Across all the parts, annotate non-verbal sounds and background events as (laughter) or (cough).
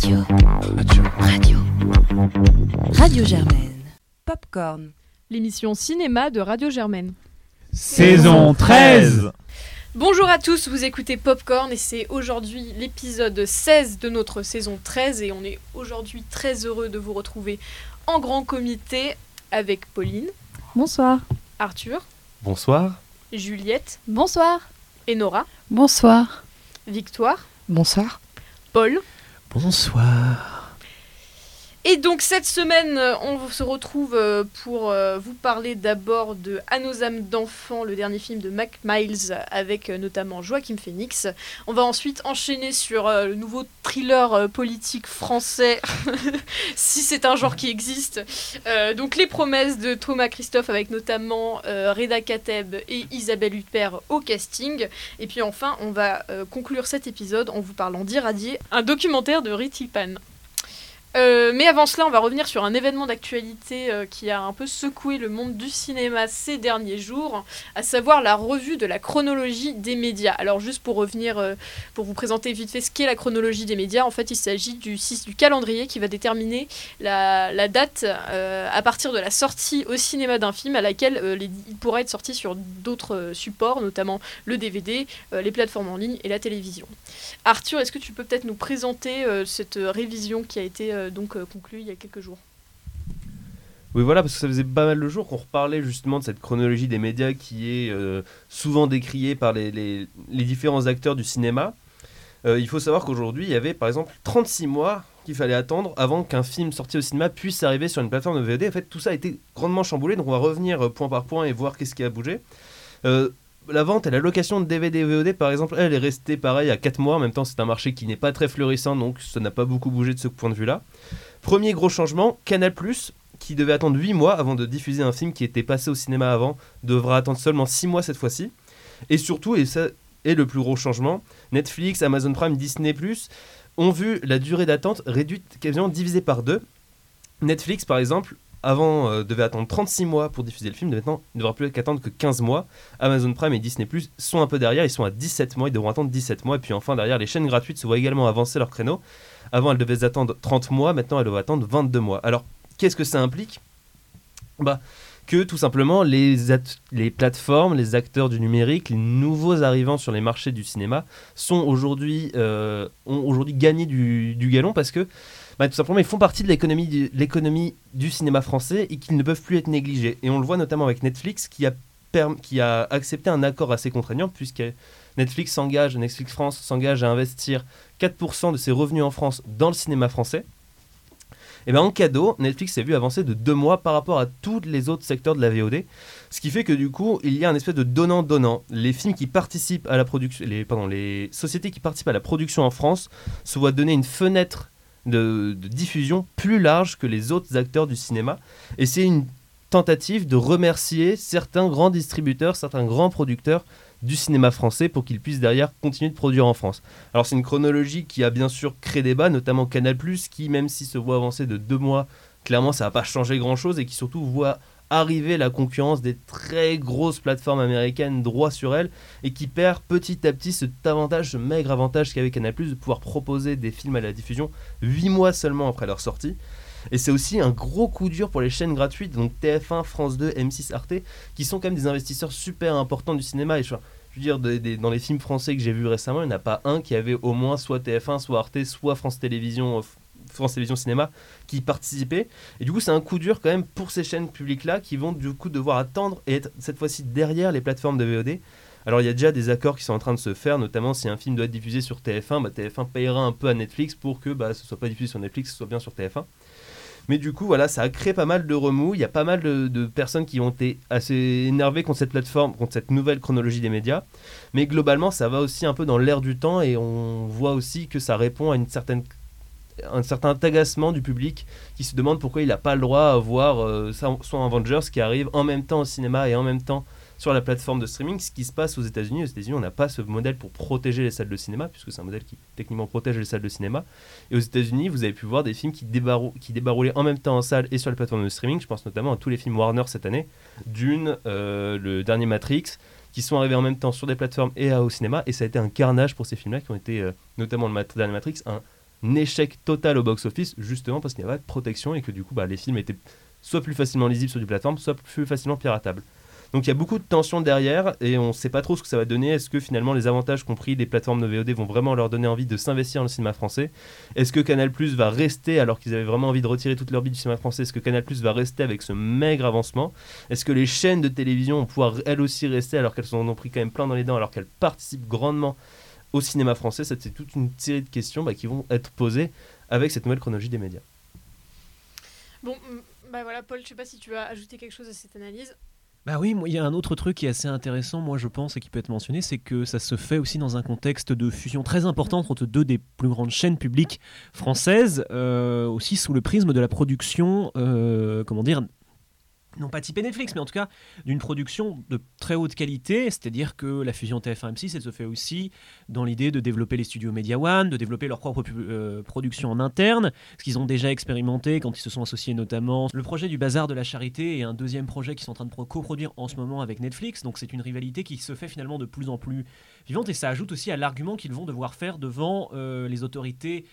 Radio. Radio. Radio Germaine. Popcorn. L'émission cinéma de Radio Germaine. Saison 13 Bonjour à tous, vous écoutez Popcorn et c'est aujourd'hui l'épisode 16 de notre saison 13 et on est aujourd'hui très heureux de vous retrouver en grand comité avec Pauline, Bonsoir. Arthur, Bonsoir. Juliette Bonsoir. et Nora, Bonsoir. Victoire, Bonsoir. Paul. Bonsoir. Et donc cette semaine, euh, on se retrouve euh, pour euh, vous parler d'abord de À nos âmes d'enfants, le dernier film de Mac Miles avec notamment Joachim Phoenix. On va ensuite enchaîner sur le nouveau thriller politique français, (laughs) si c'est un genre qui existe. Donc Les promesses de Thomas Christophe avec notamment Reda Kateb et Isabelle Huppert au casting. Et puis enfin, on va conclure cet épisode en vous parlant d'Irradier, un documentaire de Ritipan. Euh, mais avant cela, on va revenir sur un événement d'actualité euh, qui a un peu secoué le monde du cinéma ces derniers jours, à savoir la revue de la chronologie des médias. Alors juste pour revenir, euh, pour vous présenter vite fait ce qu'est la chronologie des médias, en fait il s'agit du, du calendrier qui va déterminer la, la date à partir de la sortie au cinéma d'un film à laquelle il pourra être sorti sur d'autres supports, notamment le DVD, les plateformes en ligne et la télévision. Arthur, est-ce que tu peux peut-être nous présenter cette révision qui a été euh, donc euh, conclue il y a quelques jours Oui, voilà, parce que ça faisait pas mal de jours qu'on reparlait justement de cette chronologie des médias qui est euh, souvent décriée par les, différents acteurs du cinéma. Il faut savoir qu'aujourd'hui, il y avait par exemple 36 mois qu'il fallait attendre avant qu'un film sorti au cinéma puisse arriver sur une plateforme de VOD. En fait, tout ça a été grandement chamboulé, donc on va revenir point par point et voir qu'est-ce qui a bougé. La vente et la location de DVD et VOD, par exemple, elle est restée pareil à 4 mois. En même temps, c'est un marché qui n'est pas très florissant, donc ça n'a pas beaucoup bougé de ce point de vue-là. Premier gros changement, Canal+, qui devait attendre 8 mois avant de diffuser un film qui était passé au cinéma avant, devra attendre seulement 6 mois cette fois-ci. Et surtout, et ça est le plus gros changement, Netflix, Amazon Prime, Disney+, ont vu la durée d'attente réduite quasiment divisée par deux. Netflix, par exemple, avant euh, devait attendre 36 mois pour diffuser le film, maintenant ne devra plus qu'attendre que 15 mois. Amazon Prime et Disney Plus sont un peu derrière, ils sont à 17 mois, ils devront attendre 17 mois. Et puis enfin, derrière, les chaînes gratuites se voient également avancer leur créneau. Avant, elles devaient attendre 30 mois, maintenant elles doivent attendre 22 mois. Alors, qu'est-ce que ça implique? Bah, que tout simplement les, les plateformes, les acteurs du numérique, les nouveaux arrivants sur les marchés du cinéma sont aujourd'hui euh, ont aujourd'hui gagné du galon parce que bah, tout simplement ils font partie de l'économie du, du cinéma français et qu'ils ne peuvent plus être négligés. Et on le voit notamment avec Netflix qui a, qui a accepté un accord assez contraignant puisque Netflix s'engage, Netflix France s'engage à investir 4% de ses revenus en France dans le cinéma français. Et bien en cadeau, Netflix s'est vu avancer de deux mois par rapport à tous les autres secteurs de la VOD. Ce qui fait que du coup, il y a un espèce de donnant-donnant. Les films qui participent à la production, les, pardon, les sociétés qui participent à la production en France se voient donner une fenêtre de, diffusion plus large que les autres acteurs du cinéma. Et c'est une tentative de remercier certains grands distributeurs, certains grands producteurs du cinéma français pour qu'ils puissent derrière continuer de produire en France. Alors c'est une chronologie qui a bien sûr créé débat, notamment Canal+, qui même s'il se voit avancer de deux mois, clairement ça n'a pas changé grand-chose et qui surtout voit arriver la concurrence des très grosses plateformes américaines droit sur elles et qui perd petit à petit cet avantage, ce maigre avantage qu'avait Canal+, de pouvoir proposer des films à la diffusion 8 mois seulement après leur sortie. Et c'est aussi un gros coup dur pour les chaînes gratuites, donc TF1, France 2, M6, Arte, qui sont quand même des investisseurs super importants du cinéma. Et je, veux dire, dans les films français que j'ai vus récemment, il n'y en a pas un qui avait au moins soit TF1, soit Arte, soit France Télévisions, euh, France Télévisions Cinéma qui participait. Et du coup, c'est un coup dur quand même pour ces chaînes publiques-là qui vont du coup devoir attendre et être cette fois-ci derrière les plateformes de VOD. Alors il y a déjà des accords qui sont en train de se faire, notamment si un film doit être diffusé sur TF1, bah, TF1 payera un peu à Netflix pour que bah, ce soit pas diffusé sur Netflix, soit bien sur TF1. Mais du coup, voilà, ça a créé pas mal de remous. Il y a pas mal de, de personnes qui ont été assez énervées contre cette plateforme, contre cette nouvelle chronologie des médias. Mais globalement, ça va aussi un peu dans l'air du temps et on voit aussi que ça répond à une certaine un certain agacement du public qui se demande pourquoi il n'a pas le droit à voir euh, soit Avengers qui arrive en même temps au cinéma et en même temps sur la plateforme de streaming, ce qui se passe aux États-Unis. Aux États-Unis, on n'a pas ce modèle pour protéger les salles de cinéma, puisque c'est un modèle qui techniquement protège les salles de cinéma. Et aux États-Unis, vous avez pu voir des films qui, qui débaroulaient en même temps en salle et sur les plateformes de streaming. Je pense notamment à tous les films Warner cette année, Dune, euh, le dernier Matrix, qui sont arrivés en même temps sur des plateformes et au cinéma. Et ça a été un carnage pour ces films-là, qui ont été, euh, notamment le dernier Matrix, un échec total au box-office, justement parce qu'il n'y avait pas de protection et que du coup bah, les films étaient soit plus facilement lisibles sur du plateforme, soit plus facilement piratables. Donc il y a beaucoup de tensions derrière et on ne sait pas trop ce que ça va donner. Est-ce que finalement les avantages compris des plateformes de VOD vont vraiment leur donner envie de s'investir dans le cinéma français? Est-ce que Canal Plus va rester alors qu'ils avaient vraiment envie de retirer toute leur vie du cinéma français Est-ce que Canal Plus va rester avec ce maigre avancement? Est-ce que les chaînes de télévision vont pouvoir elles aussi rester alors qu'elles en ont pris quand même plein dans les dents alors qu'elles participent grandement au cinéma français C'est toute une série de questions bah, qui vont être posées avec cette nouvelle chronologie des médias. Bon, bah voilà, Paul, je sais pas si tu as ajouté quelque chose à cette analyse. Bah oui, il y a un autre truc qui est assez intéressant, moi je pense, et qui peut être mentionné, c'est que ça se fait aussi dans un contexte de fusion très importante entre deux des plus grandes chaînes publiques françaises, euh, aussi sous le prisme de la production, euh, comment dire, non pas typé Netflix, mais en tout cas d'une production de très haute qualité, c'est-à-dire que la fusion TF1-M6, elle se fait aussi dans l'idée de développer les studios Media One, de développer leur propre euh, production en interne, ce qu'ils ont déjà expérimenté quand ils se sont associés notamment. Le projet du Bazar de la Charité et un deuxième projet qu'ils sont en train de coproduire en ce moment avec Netflix, donc c'est une rivalité qui se fait finalement de plus en plus vivante. Et ça ajoute aussi à l'argument qu'ils vont devoir faire devant euh, les autorités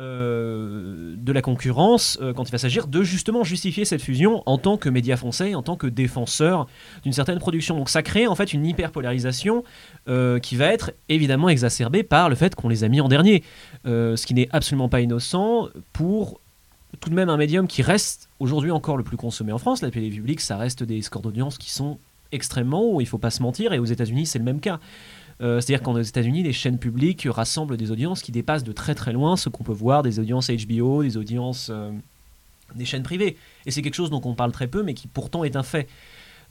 euh, de la concurrence euh, quand il va s'agir de justement justifier cette fusion en tant que média français, en tant que défenseur d'une certaine production. Donc ça crée en fait une hyperpolarisation euh, qui va être évidemment exacerbée par le fait qu'on les a mis en dernier, ce qui n'est absolument pas innocent pour tout de même un médium qui reste aujourd'hui encore le plus consommé en France. La télé publique, ça reste des scores d'audience qui sont extrêmement hauts, il faut pas se mentir, et aux États-Unis c'est le même cas. Euh, c'est-à-dire qu'aux États-Unis, les chaînes publiques rassemblent des audiences qui dépassent de très très loin ce qu'on peut voir des audiences HBO, des audiences euh, des chaînes privées. Et c'est quelque chose dont on parle très peu, mais qui pourtant est un fait.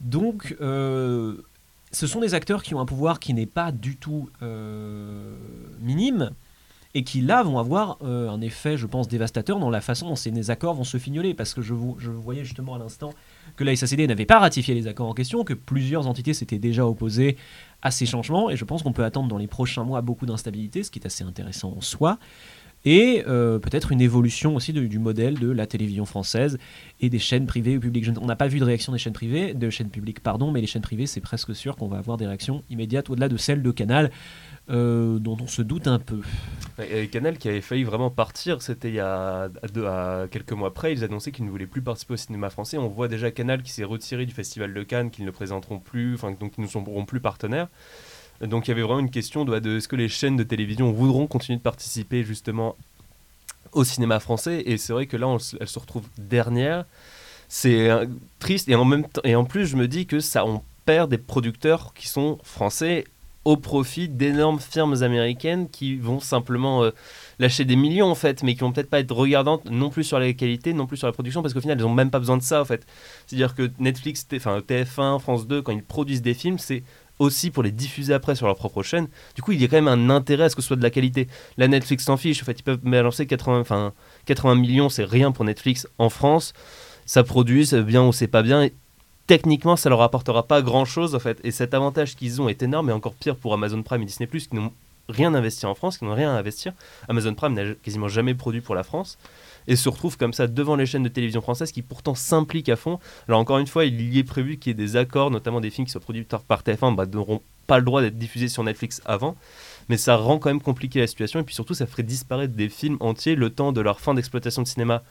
Donc, euh, ce sont des acteurs qui ont un pouvoir qui n'est pas du tout minime et qui là vont avoir un effet, je pense, dévastateur dans la façon dont ces accords vont se fignoler. Parce que je, vous, je voyais justement à l'instant que la SACD n'avait pas ratifié les accords en question, que plusieurs entités s'étaient déjà opposées à ces changements, et je pense qu'on peut attendre dans les prochains mois beaucoup d'instabilité, ce qui est assez intéressant en soi, et euh, peut-être une évolution aussi du modèle de la télévision française et des chaînes privées ou publiques. On n'a pas vu de réaction des chaînes privées, de chaînes publiques, pardon, mais les chaînes privées, c'est presque sûr qu'on va avoir des réactions immédiates au-delà de celles de Canal. Euh, dont on se doute un peu. Canal qui avait failli vraiment partir, c'était il y a à quelques mois après, ils annonçaient qu'ils ne voulaient plus participer au cinéma français. On voit déjà Canal qui s'est retiré du Festival de Cannes, qu'ils ne présenteront plus, enfin donc ils ne seront plus partenaires. Donc il y avait vraiment une question de, de est-ce que les chaînes de télévision voudront continuer de participer justement au cinéma français? Et c'est vrai que là, elle se retrouve dernière. C'est euh, triste et en même temps et en plus je me dis que ça on perd des producteurs qui sont français au profit d'énormes firmes américaines qui vont simplement euh, lâcher des millions en fait, mais qui vont peut-être pas être regardantes non plus sur la qualité, non plus sur la production, parce qu'au final, elles ont même pas besoin de ça en fait. C'est-à-dire que Netflix, enfin TF1, France 2, quand ils produisent des films, c'est aussi pour les diffuser après sur leur propre chaîne. Du coup, il y a quand même un intérêt à ce que ce soit de la qualité. La Netflix s'en fiche, en fait, ils peuvent balancer 80, enfin, 80 millions, c'est rien pour Netflix en France. Ça produit, bien ou c'est pas bien techniquement, ça leur apportera pas grand chose en fait. Et cet avantage qu'ils ont est énorme, et encore pire pour Amazon Prime et Disney qui n'ont rien investi en France, qui n'ont rien à investir. Amazon Prime n'a quasiment jamais produit pour la France et se retrouve comme ça devant les chaînes de télévision françaises qui pourtant s'impliquent à fond. Alors encore une fois, il y est prévu qu'il y ait des accords, notamment des films qui soient produits par TF1, bah, n'auront pas le droit d'être diffusés sur Netflix avant. Mais ça rend quand même compliqué la situation et puis surtout ça ferait disparaître des films entiers le temps de leur fin d'exploitation de cinéma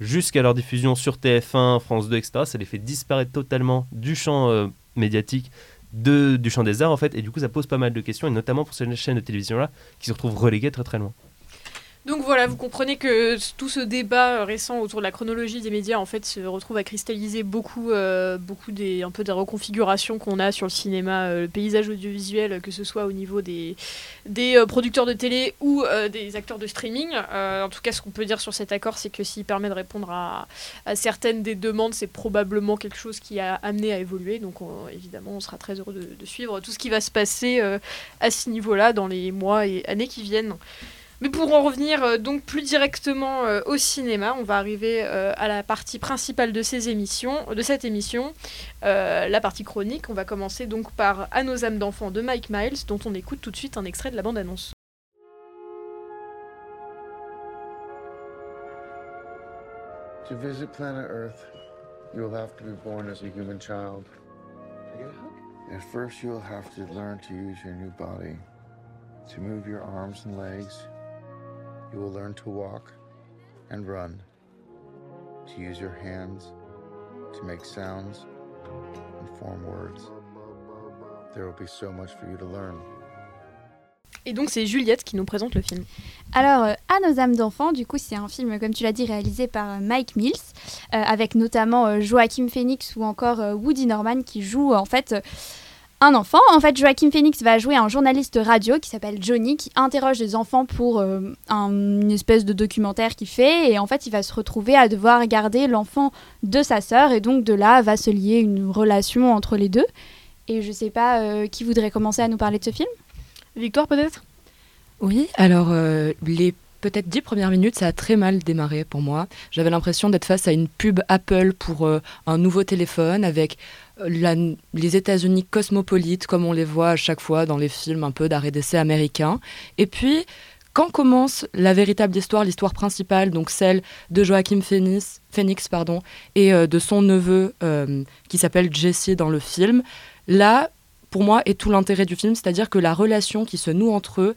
jusqu'à leur diffusion sur TF1, France 2, etc. Ça les fait disparaître totalement du champ euh, médiatique, du champ des arts en fait, et du coup ça pose pas mal de questions, et notamment pour ces chaînes de télévision-là qui se retrouvent reléguées très très loin. Donc voilà, vous comprenez que tout ce débat récent autour de la chronologie des médias en fait se retrouve à cristalliser beaucoup, euh, beaucoup des un peu des reconfigurations qu'on a sur le cinéma, euh, le paysage audiovisuel, que ce soit au niveau des des euh, producteurs de télé ou des acteurs de streaming. en tout cas, ce qu'on peut dire sur cet accord, c'est que s'il permet de répondre à, certaines des demandes, c'est probablement quelque chose qui a amené à évoluer. Donc évidemment, on sera très heureux de, de, suivre tout ce qui va se passer à ce niveau-là dans les mois et années qui viennent. Mais pour en revenir euh, donc plus directement euh, au cinéma, on va arriver euh, à la partie principale de ces émissions, de cette émission, la partie chronique. On va commencer donc par À nos âmes d'enfants de Mike Miles, dont on écoute tout de suite un extrait de la bande-annonce. To visit planet Earth, you'll have to be born as a human child. At first, you'll have to learn to use your new body, to move your arms and legs. You will learn to walk and run, to use your hands, to make sounds and form words. There will be so much for you to learn. Et donc c'est Juliette qui nous présente le film. Alors, euh, À nos âmes d'enfants, du coup, c'est un film, comme tu l'as dit, réalisé par euh, Mike Mills, euh, avec notamment euh, Joachim Phoenix ou encore euh, Woody Norman qui joue en fait euh, un enfant. En fait, Joachim Phoenix va jouer un journaliste radio qui s'appelle Johnny, qui interroge des enfants pour euh, un- une espèce de documentaire qu'il fait. Et en fait, il va se retrouver à devoir garder l'enfant de sa sœur. Et donc, de là, va se lier une relation entre les deux. Et je sais pas euh, qui voudrait commencer à nous parler de ce film? Victoire peut-être? Oui, alors euh, les peut-être dix premières minutes, ça a très mal démarré pour moi. J'avais l'impression d'être face à une pub Apple pour euh, un nouveau téléphone avec euh, les États-Unis cosmopolites, comme on les voit à chaque fois dans les films un peu d'arrêt d'essai américains. Et puis, quand commence la véritable histoire, l'histoire principale, donc celle de Joachim Phoenix, Phoenix pardon, et euh, de son neveu qui s'appelle Jesse dans le film, là, pour moi, est tout l'intérêt du film, c'est-à-dire que la relation qui se noue entre eux,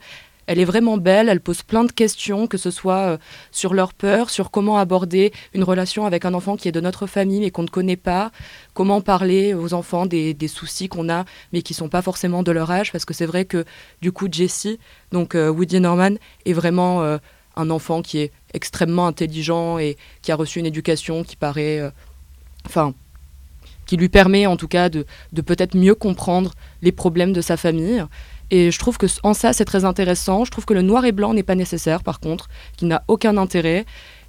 elle est vraiment belle, elle pose plein de questions, que ce soit euh, sur leur peur, sur comment aborder une relation avec un enfant qui est de notre famille mais qu'on ne connaît pas, comment parler aux enfants des, soucis qu'on a mais qui sont pas forcément de leur âge, parce que c'est vrai que du coup Jesse, donc euh, Woody Norman, est vraiment euh, un enfant qui est extrêmement intelligent et qui a reçu une éducation qui paraît, enfin, qui lui permet en tout cas de peut-être mieux comprendre les problèmes de sa famille. Et je trouve que en ça, c'est très intéressant. Je trouve que le noir et blanc n'est pas nécessaire, par contre, qui n'a aucun intérêt.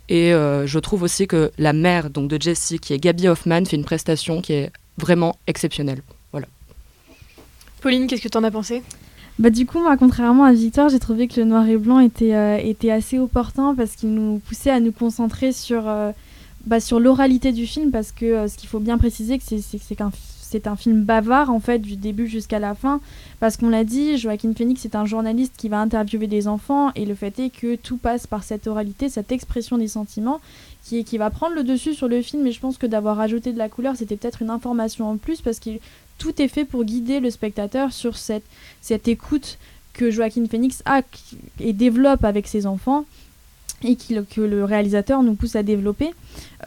Et euh, je trouve aussi que la mère donc de Jessie, qui est Gabby Hoffman, fait une prestation qui est vraiment exceptionnelle. Voilà. Pauline, qu'est-ce que t'en as pensé? Bah du coup, moi, contrairement à Victor, j'ai trouvé que le noir et blanc était, euh, était assez opportun parce qu'il nous poussait à nous concentrer sur, euh, bah, sur l'oralité du film parce que euh, ce qu'il faut bien préciser, c'est, c'est, c'est qu'un c'est un film bavard en fait du début jusqu'à la fin. Parce qu'on l'a dit, Joaquin Phoenix est un journaliste qui va interviewer des enfants et le fait est que tout passe par cette oralité, cette expression des sentiments qui, qui va prendre le dessus sur le film. Et je pense que d'avoir ajouté de la couleur c'était peut-être une information en plus parce que tout est fait pour guider le spectateur sur cette, cette écoute que Joaquin Phoenix a et développe avec ses enfants et qu'il- que le réalisateur nous pousse à développer.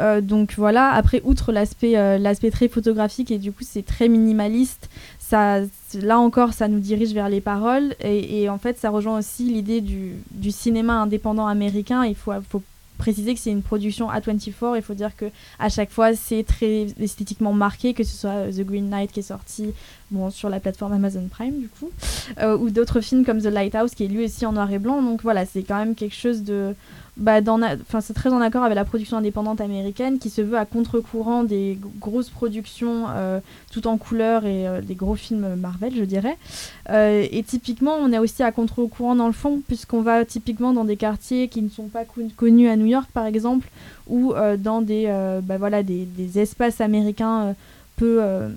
Euh, donc voilà, après, outre l'aspect euh, l'aspect très photographique et du coup c'est très minimaliste, là encore ça nous dirige vers les paroles et, en fait ça rejoint aussi l'idée du, cinéma indépendant américain. Il faut, faut préciser que c'est une production A24, il faut dire que à chaque fois c'est très esthétiquement marqué, que ce soit euh, The Green Knight qui est sorti bon, sur la plateforme Amazon Prime du coup, euh, ou d'autres films comme The Lighthouse qui est lui aussi en noir et blanc. Donc voilà, c'est quand même quelque chose de bah, enfin, c'est très en accord avec la production indépendante américaine qui se veut à contre-courant des grosses productions euh, tout en couleur et euh, des gros films Marvel, je dirais. Euh, et typiquement, on est aussi à contre-courant dans le fond, puisqu'on va typiquement dans des quartiers qui ne sont pas con- connus à New York, par exemple, ou dans des, bah, voilà, des espaces américains. Euh,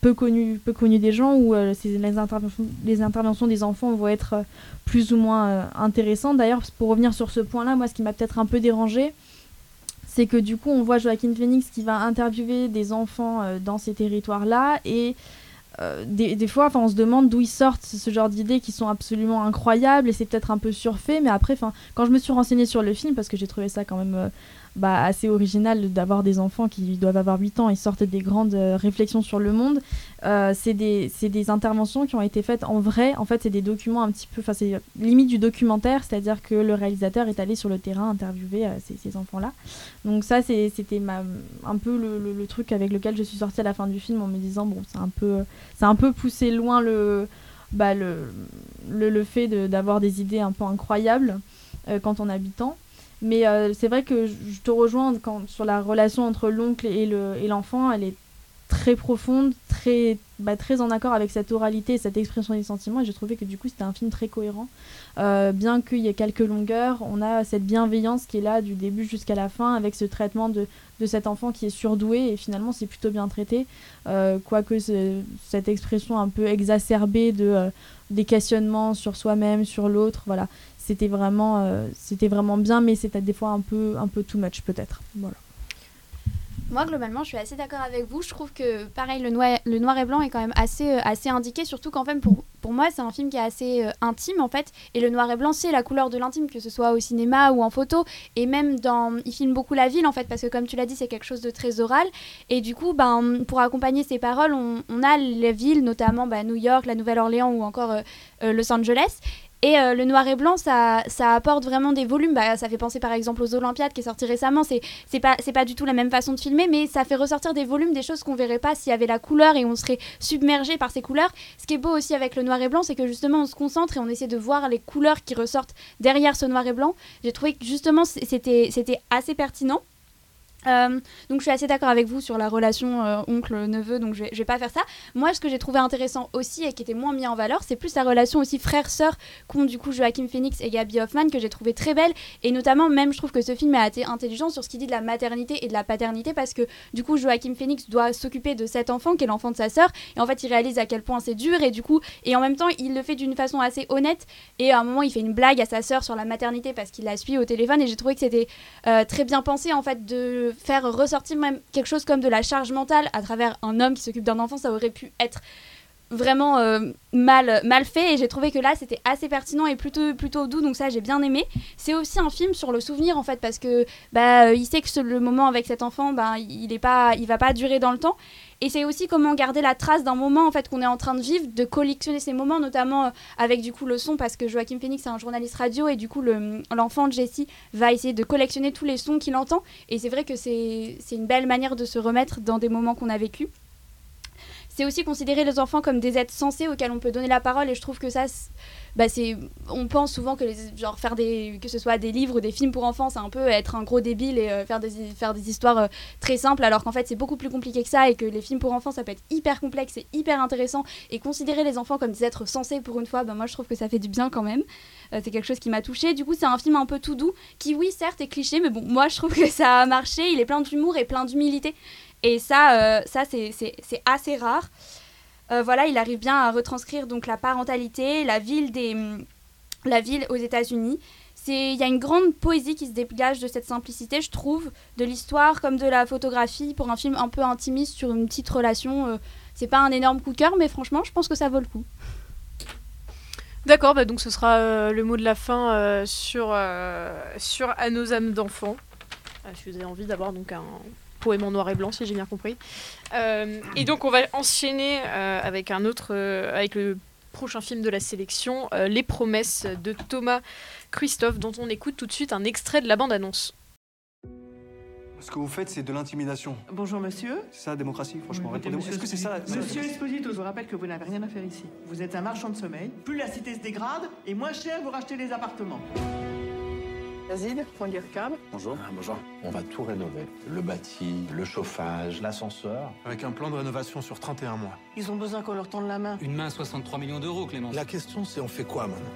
peu, connus des gens où euh, les, interventions, des enfants vont être euh, plus ou moins intéressantes. D'ailleurs, pour revenir sur ce point-là, moi, ce qui m'a peut-être un peu dérangé, c'est que du coup, on voit Joaquin Phoenix qui va interviewer des enfants dans ces territoires-là et des, des fois, on se demande d'où ils sortent ce genre d'idées qui sont absolument incroyables et c'est peut-être un peu surfait, mais après, quand je me suis renseignée sur le film, parce que j'ai trouvé ça quand même bah, assez original d'avoir des enfants qui doivent avoir 8 ans et sortent des grandes euh, réflexions sur le monde, euh, c'est des, interventions qui ont été faites en vrai. En fait, c'est des documents un petit peu, enfin, c'est limite du documentaire, c'est-à-dire que le réalisateur est allé sur le terrain interviewer euh, ces, enfants-là. Donc ça, c'était un peu le, truc avec lequel je suis sortie à la fin du film en me disant bon, c'est un peu, un peu poussé loin le, bah, le, fait d'avoir des idées un peu incroyables quand on est habitant. Mais euh, c'est vrai que je te rejoins sur la relation entre l'oncle et le- l'enfant, elle est très profonde, très, bah, très en accord avec cette oralité et cette expression des sentiments. Et j'ai trouvé que du coup, c'était un film très cohérent. Euh, bien qu'il y ait quelques longueurs, on a cette bienveillance qui est là du début jusqu'à la fin, avec ce traitement de, cet enfant qui est surdoué. Et finalement, c'est plutôt bien traité. Euh, quoique ce- cette expression un peu exacerbée de, des questionnements sur soi-même, sur l'autre, voilà. C'était vraiment, euh, c'était vraiment bien, mais c'était des fois un peu, un peu too much peut-être. Voilà. Moi, globalement, je suis assez d'accord avec vous. Je trouve que, pareil, le noir, le noir et blanc est quand même assez, euh, assez indiqué, surtout qu'en fait, pour, pour moi, c'est un film qui est assez euh, intime en fait. Et le noir et blanc, c'est la couleur de l'intime, que ce soit au cinéma ou en photo. Et même dans. Il filme beaucoup la ville en fait, parce que comme tu l'as dit, c'est quelque chose de très oral. Et du coup, ben, pour accompagner ces paroles, on, a les villes, notamment bah, New York, la Nouvelle-Orléans ou encore Los Angeles. Et euh, le noir et blanc, ça, ça apporte vraiment des volumes. Bah, ça fait penser par exemple aux Olympiades qui est sorti récemment. C'est c'est pas, pas du tout la même façon de filmer, mais ça fait ressortir des volumes, des choses qu'on verrait pas s'il y avait la couleur et on serait submergé par ces couleurs. Ce qui est beau aussi avec le noir et blanc, c'est que justement on se concentre et on essaie de voir les couleurs qui ressortent derrière ce noir et blanc. J'ai trouvé que justement c'était assez pertinent. Euh, donc je suis assez d'accord avec vous sur la relation euh, oncle-neveu, donc je vais, vais pas faire ça. Moi, ce que j'ai trouvé intéressant aussi et qui était moins mis en valeur, c'est plus la relation aussi frère-sœur qu'ont du coup Joachim Phoenix et Gabi Hoffman, que j'ai trouvé très belle. Et notamment, même, je trouve que ce film a été intelligent sur ce qu'il dit de la maternité et de la paternité, parce que du coup, Joachim Phoenix doit s'occuper de cet enfant, qui est l'enfant de sa sœur, et en fait, il réalise à quel point c'est dur, et du coup, et en même temps, il le fait d'une façon assez honnête, et à un moment, il fait une blague à sa sœur sur la maternité parce qu'il la suit au téléphone, et j'ai trouvé que c'était euh, très bien pensé, en fait, de faire ressortir même quelque chose comme de la charge mentale à travers un homme qui s'occupe d'un enfant, ça aurait pu être vraiment euh, mal, fait. Et j'ai trouvé que là c'était assez pertinent et plutôt, plutôt doux. Donc ça j'ai bien aimé. C'est aussi un film sur le souvenir en fait parce que bah, euh, il sait que le moment avec cet enfant bah, il est pas il va pas durer dans le temps et c'est aussi comment garder la trace d'un moment en fait qu'on est en train de vivre de collectionner ces moments notamment euh, avec du coup le son parce que Joachim Phoenix est un journaliste radio et du coup le- l'enfant de Jessie va essayer de collectionner tous les sons qu'il entend. Et c'est vrai que c'est une belle manière de se remettre dans des moments qu'on a vécus. C'est aussi considérer les enfants comme des êtres sensés auxquels on peut donner la parole et je trouve que ça bah c'est on pense souvent que genre faire des que ce soit des livres ou des films pour enfants c'est un peu être un gros débile et euh, faire des faire des histoires euh, très simples alors qu'en fait c'est beaucoup plus compliqué que ça et que les films pour enfants ça peut être hyper complexe et hyper intéressant. Et considérer les enfants comme des êtres sensés pour une fois bah moi je trouve que ça fait du bien quand même. Euh, c'est quelque chose qui m'a touchée. Du coup c'est un film un peu tout doux qui oui certes est cliché mais bon moi je trouve que ça a marché. Il est plein d'humour et plein d'humilité. Et ça, ça c'est assez rare. Euh, voilà, il arrive bien à retranscrire donc la parentalité, la ville, des, hum, la ville aux États-Unis. Il y a une grande poésie qui se dégage de cette simplicité, je trouve, de l'histoire comme de la photographie pour un film un peu intimiste sur une petite relation. euh, c'est pas un énorme coup de cœur, mais franchement, je pense que ça vaut le coup. D'accord, bah donc ce sera euh, le mot de la fin euh, sur, sur À nos âmes d'enfants. Euh, si vous avez envie d'avoir donc un poème en noir et blanc, si j'ai bien compris. Euh, et donc on va enchaîner euh, avec un autre, euh, avec le prochain film de la sélection, euh, Les promesses de Thomas Christophe, dont on écoute tout de suite un extrait de la bande-annonce. Ce que vous faites, c'est de l'intimidation. Bonjour monsieur. C'est ça la démocratie, franchement. Écoutez, Répondez-moi. Est-ce que c'est ça Monsieur Esposito, je vous rappelle que vous n'avez rien à faire ici. Vous êtes un marchand de sommeil. Plus la cité se dégrade, et moins cher vous rachetez les appartements. Yazid. Bonjour. bonjour. On va tout rénover. Le bâti, le chauffage, l'ascenseur. Avec un plan de rénovation sur 31 mois. Ils ont besoin qu'on leur tende la main. Une main à 63 millions d'euros, Clément. La question, c'est on fait quoi maintenant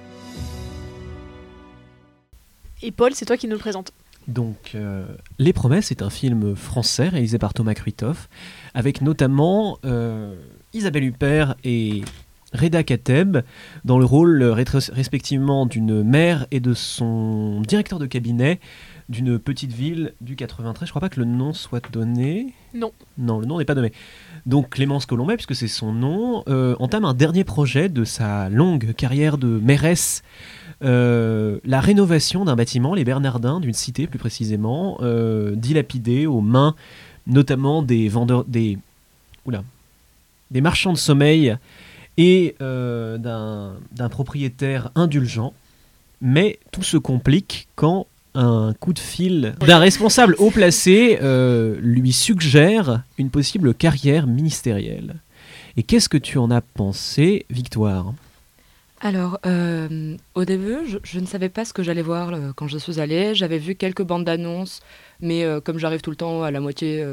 Et Paul, c'est toi qui nous le présente. Donc, euh, Les Promesses est un film français réalisé par Thomas Kruithoff, avec notamment euh, Isabelle Huppert et Reda Kateb dans le rôle euh, respectivement d'une mère et de son directeur de cabinet d'une petite ville du 93. Je crois pas que le nom soit donné. Non. Non, le nom n'est pas donné. Donc Clémence Colombat, puisque c'est son nom, euh, entame un dernier projet de sa longue carrière de mairesse euh, la rénovation d'un bâtiment, les Bernardins, d'une cité plus précisément, euh, dilapidé aux mains notamment des vendeurs, des, oula, des marchands de sommeil et euh, d'un propriétaire indulgent. Mais tout se complique quand un coup de fil d'un responsable haut placé euh, lui suggère une possible carrière ministérielle. Et qu'est-ce que tu en as pensé, Victoire? Alors, euh, au début, je, ne savais pas ce que j'allais voir quand je suis allée. J'avais vu quelques bandes d'annonces, mais comme j'arrive tout le temps à la moitié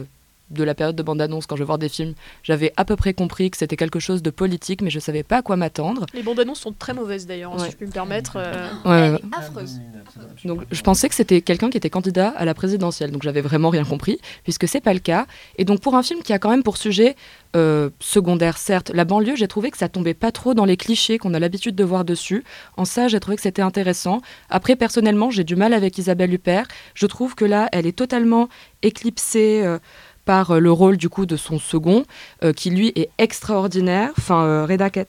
de la période de bandes d'annonces quand je vais voir des films, j'avais à peu près compris que c'était quelque chose de politique, mais je ne savais pas à quoi m'attendre. Les bandes annonces sont très mauvaises d'ailleurs, hein, Ouais. si je puis me permettre. euh. Ouais. Affreuse. Donc je pensais que c'était quelqu'un qui était candidat à la présidentielle, donc j'avais vraiment rien compris, puisque c'est pas le cas. Et donc pour un film qui a quand même pour sujet euh, secondaire, certes, la banlieue, j'ai trouvé que ça tombait pas trop dans les clichés qu'on a l'habitude de voir dessus. En ça, j'ai trouvé que c'était intéressant. Après, personnellement, j'ai du mal avec Isabelle Huppert. Je trouve que là, elle est totalement éclipsée. euh, par euh, le rôle du coup de son second, euh, qui lui est extraordinaire. Enfin, euh, Reda Kat-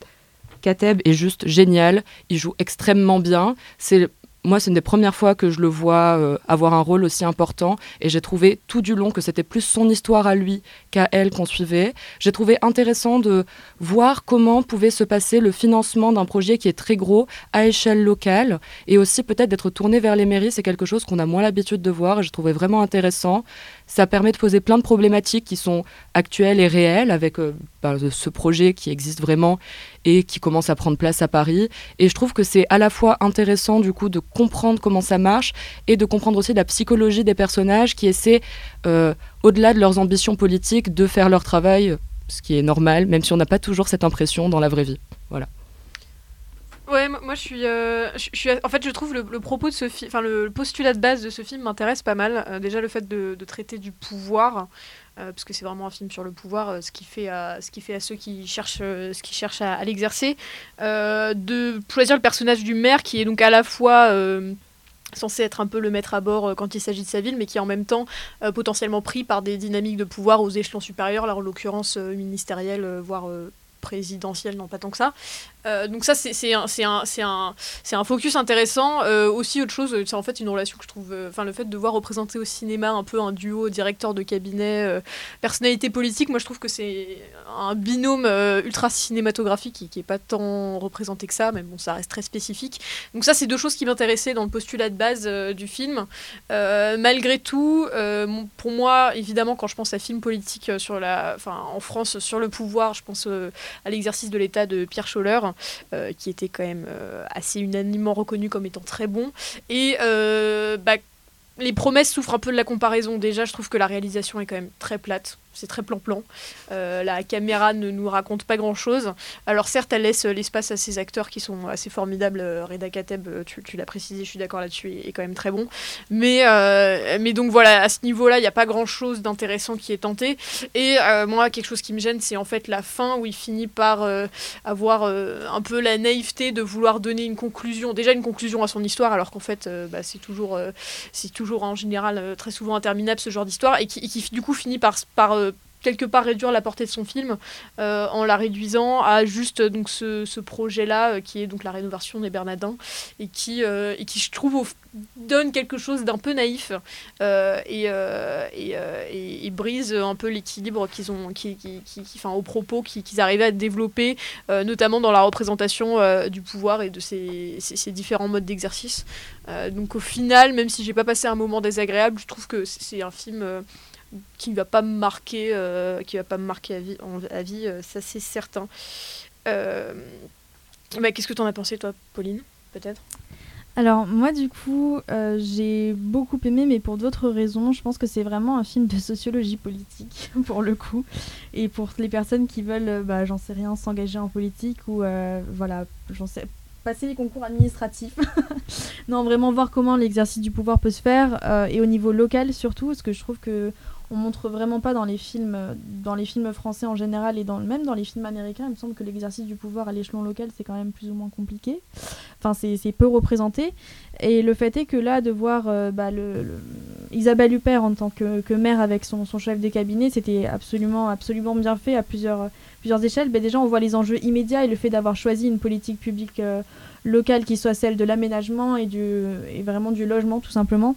Kateb est juste génial. Il joue extrêmement bien. C'est moi, c'est une des premières fois que je le vois avoir un rôle aussi important et j'ai trouvé tout du long que c'était plus son histoire à lui qu'à elle qu'on suivait. J'ai trouvé intéressant de voir comment pouvait se passer le financement d'un projet qui est très gros à échelle locale et aussi peut-être d'être tourné vers les mairies. C'est quelque chose qu'on a moins l'habitude de voir et j'ai trouvé vraiment intéressant. Ça permet de poser plein de problématiques qui sont actuelles et réelles avec euh, bah, ce projet qui existe vraiment et qui commence à prendre place à Paris. Et je trouve que c'est à la fois intéressant du coup de comprendre comment ça marche et de comprendre aussi la psychologie des personnages qui essaient, euh, au-delà de leurs ambitions politiques, de faire leur travail, ce qui est normal, même si on n'a pas toujours cette impression dans la vraie vie. Voilà. Ouais, moi je suis, euh, en fait, je trouve le, propos de ce film, enfin le, postulat de base de ce film m'intéresse pas mal. Euh, déjà le fait de, traiter du pouvoir, euh, parce que c'est vraiment un film sur le pouvoir, ce qui fait à, ceux qui cherchent, ce qui à, l'exercer, de choisir le personnage du maire qui est donc à la fois censé être un peu le maître à bord quand il s'agit de sa ville, mais qui est en même temps potentiellement pris par des dynamiques de pouvoir aux échelons supérieurs, là en l'occurrence ministériel, voire présidentielle, non pas tant que ça. Euh, donc ça, c'est un, un, un, un, focus intéressant. Euh, aussi, autre chose, c'est en fait une relation que je trouve... Euh, enfin, le fait de voir représenter au cinéma un peu un duo directeur de cabinet, personnalité politique, moi je trouve que c'est un binôme ultra cinématographique qui, qui est pas tant représenté que ça, mais bon, ça reste très spécifique. Donc ça, c'est deux choses qui m'intéressaient dans le postulat de base du film. malgré tout, pour moi, évidemment, quand je pense à film politique sur la, en France sur le pouvoir, je pense à l'exercice de l'État de Pierre Scholler. Euh, qui était quand même euh, assez unanimement reconnu comme étant très bon. Et euh, bah, les promesses souffrent un peu de la comparaison. Déjà, je trouve que la réalisation est quand même très plate c'est très plan-plan. Euh, la caméra ne nous raconte pas grand-chose. Alors certes, elle laisse l'espace à ces acteurs qui sont assez formidables. Euh, Reda Kateb, euh, tu, l'as précisé, je suis d'accord là-dessus, est, quand même très bon. Mais, mais donc voilà, à ce niveau-là, il n'y a pas grand-chose d'intéressant qui est tenté. Et moi, quelque chose qui me gêne, c'est en fait la fin où il finit par avoir un peu la naïveté de vouloir donner une conclusion, déjà une conclusion à son histoire, alors qu'en fait, bah, c'est toujours, c'est toujours en général très souvent interminable ce genre d'histoire, et qui, et qui, du coup finit par, par quelque part réduire la portée de son film euh, en la réduisant à juste donc ce, ce projet-là euh, qui est donc la rénovation des Bernardins et qui, euh, et qui je trouve donne quelque chose d'un peu naïf et, et, et, brise un peu l'équilibre qu'ils ont qui, qui, qui, enfin, au propos qu'ils arrivaient à développer notamment dans la représentation du pouvoir et de ces, ces, différents modes d'exercice. Donc au final même si j'ai pas passé un moment désagréable je trouve que c'est un film qui va pas me marquer, euh, qui va pas me marquer à vie, à vie euh, ça c'est certain. Euh, bah, Qu'est-ce que tu en as pensé toi, Pauline, peut-être? Alors moi du coup j'ai beaucoup aimé mais pour d'autres raisons. Je pense que c'est vraiment un film de sociologie politique (laughs) pour le coup. Et pour les personnes qui veulent, bah, j'en sais rien, s'engager en politique ou voilà, j'en sais passer les concours administratifs. (laughs) non, vraiment voir comment l'exercice du pouvoir peut se faire et au niveau local surtout, parce que je trouve que on montre vraiment pas dans les films dans les films français en général et dans même dans les films américains il me semble que l'exercice du pouvoir à l'échelon local c'est quand même plus ou moins compliqué. Enfin c'est peu représenté. Et le fait est que là de voir euh, bah, le, Isabelle Huppert en tant que, que maire avec son, son, chef de cabinet c'était absolument absolument bien fait à plusieurs plusieurs échelles. Bah, déjà on voit les enjeux immédiats et le fait d'avoir choisi une politique publique euh, locale qui soit celle de l'aménagement et du et vraiment du logement tout simplement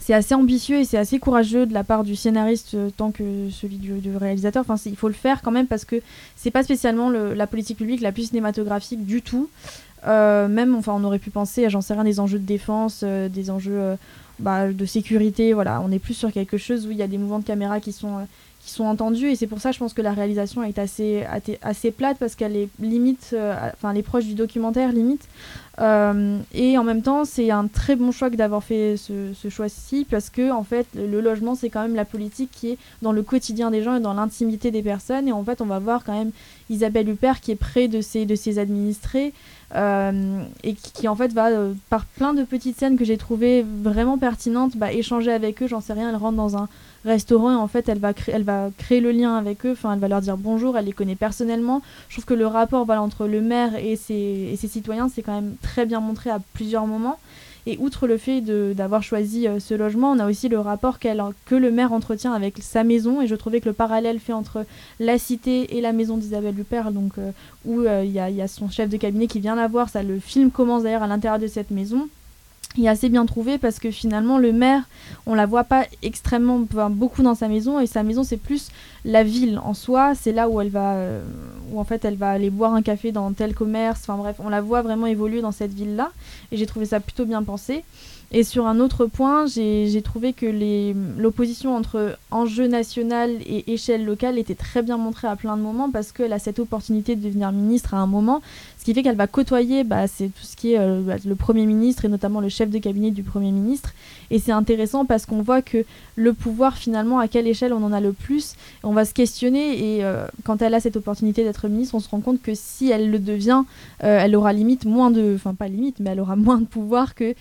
c'est assez ambitieux et c'est assez courageux de la part du scénariste euh, tant que celui du, réalisateur. Enfin, il faut le faire quand même parce que c'est pas spécialement la politique publique la plus cinématographique du tout. Euh, même, enfin, on aurait pu penser, j'en sais rien, des enjeux de défense, euh, des enjeux bah, de sécurité. Voilà, on est plus sur quelque chose où il y a des mouvements de caméra qui sont sont entendus et c'est pour ça je pense que la réalisation est assez assez plate parce qu'elle est limite enfin elle est proche du documentaire limite euh, et en même temps, c'est un très bon choix d'avoir fait ce, choix-ci parce que en fait, le logement, c'est quand même la politique qui est dans le quotidien des gens et dans l'intimité des personnes. Et en fait, on va voir quand même Isabelle Huppert qui est près de ses, de ses administrés euh, et qui, en fait va euh, par plein de petites scènes que j'ai trouvées vraiment pertinentes, bah, échanger avec eux. J'en sais rien. Elle rentre dans un restaurant et en fait elle va créer, elle va créer le lien avec eux, enfin elle va leur dire bonjour, elle les connaît personnellement. Je trouve que le rapport entre le maire et ses, et ses citoyens c'est quand même très bien montré à plusieurs moments. Et outre le fait d'avoir choisi euh, ce logement, on a aussi le rapport que le maire entretient avec sa maison. Et je trouvais que le parallèle fait entre la cité et la maison d'Isabelle Huppert, donc euh, où euh, il y, a son chef de cabinet qui vient la voir. Ça, le film commence d'ailleurs à l'intérieur de cette maison est assez bien trouvé parce que finalement le maire on la voit pas extrêmement beaucoup dans sa maison et sa maison c'est plus la ville en soi. C'est là où elle va euh, où en fait elle va aller boire un café dans tel commerce. Enfin bref on la voit vraiment évoluer dans cette ville là et j'ai trouvé ça plutôt bien pensé et sur un autre point, j'ai trouvé que l'opposition entre enjeu national et échelle locale était très bien montrée à plein de moments parce qu'elle a cette opportunité de devenir ministre à un moment, ce qui fait qu'elle va côtoyer bah, tout ce qui est euh, bah, le Premier ministre et notamment le chef de cabinet du Premier ministre. Et c'est intéressant parce qu'on voit que le pouvoir, finalement, à quelle échelle on en a le plus, on va se questionner et euh, quand elle a cette opportunité d'être ministre, on se rend compte que si elle le devient, euh, elle aura limite moins de, enfin pas limite, mais elle aura moins de pouvoir que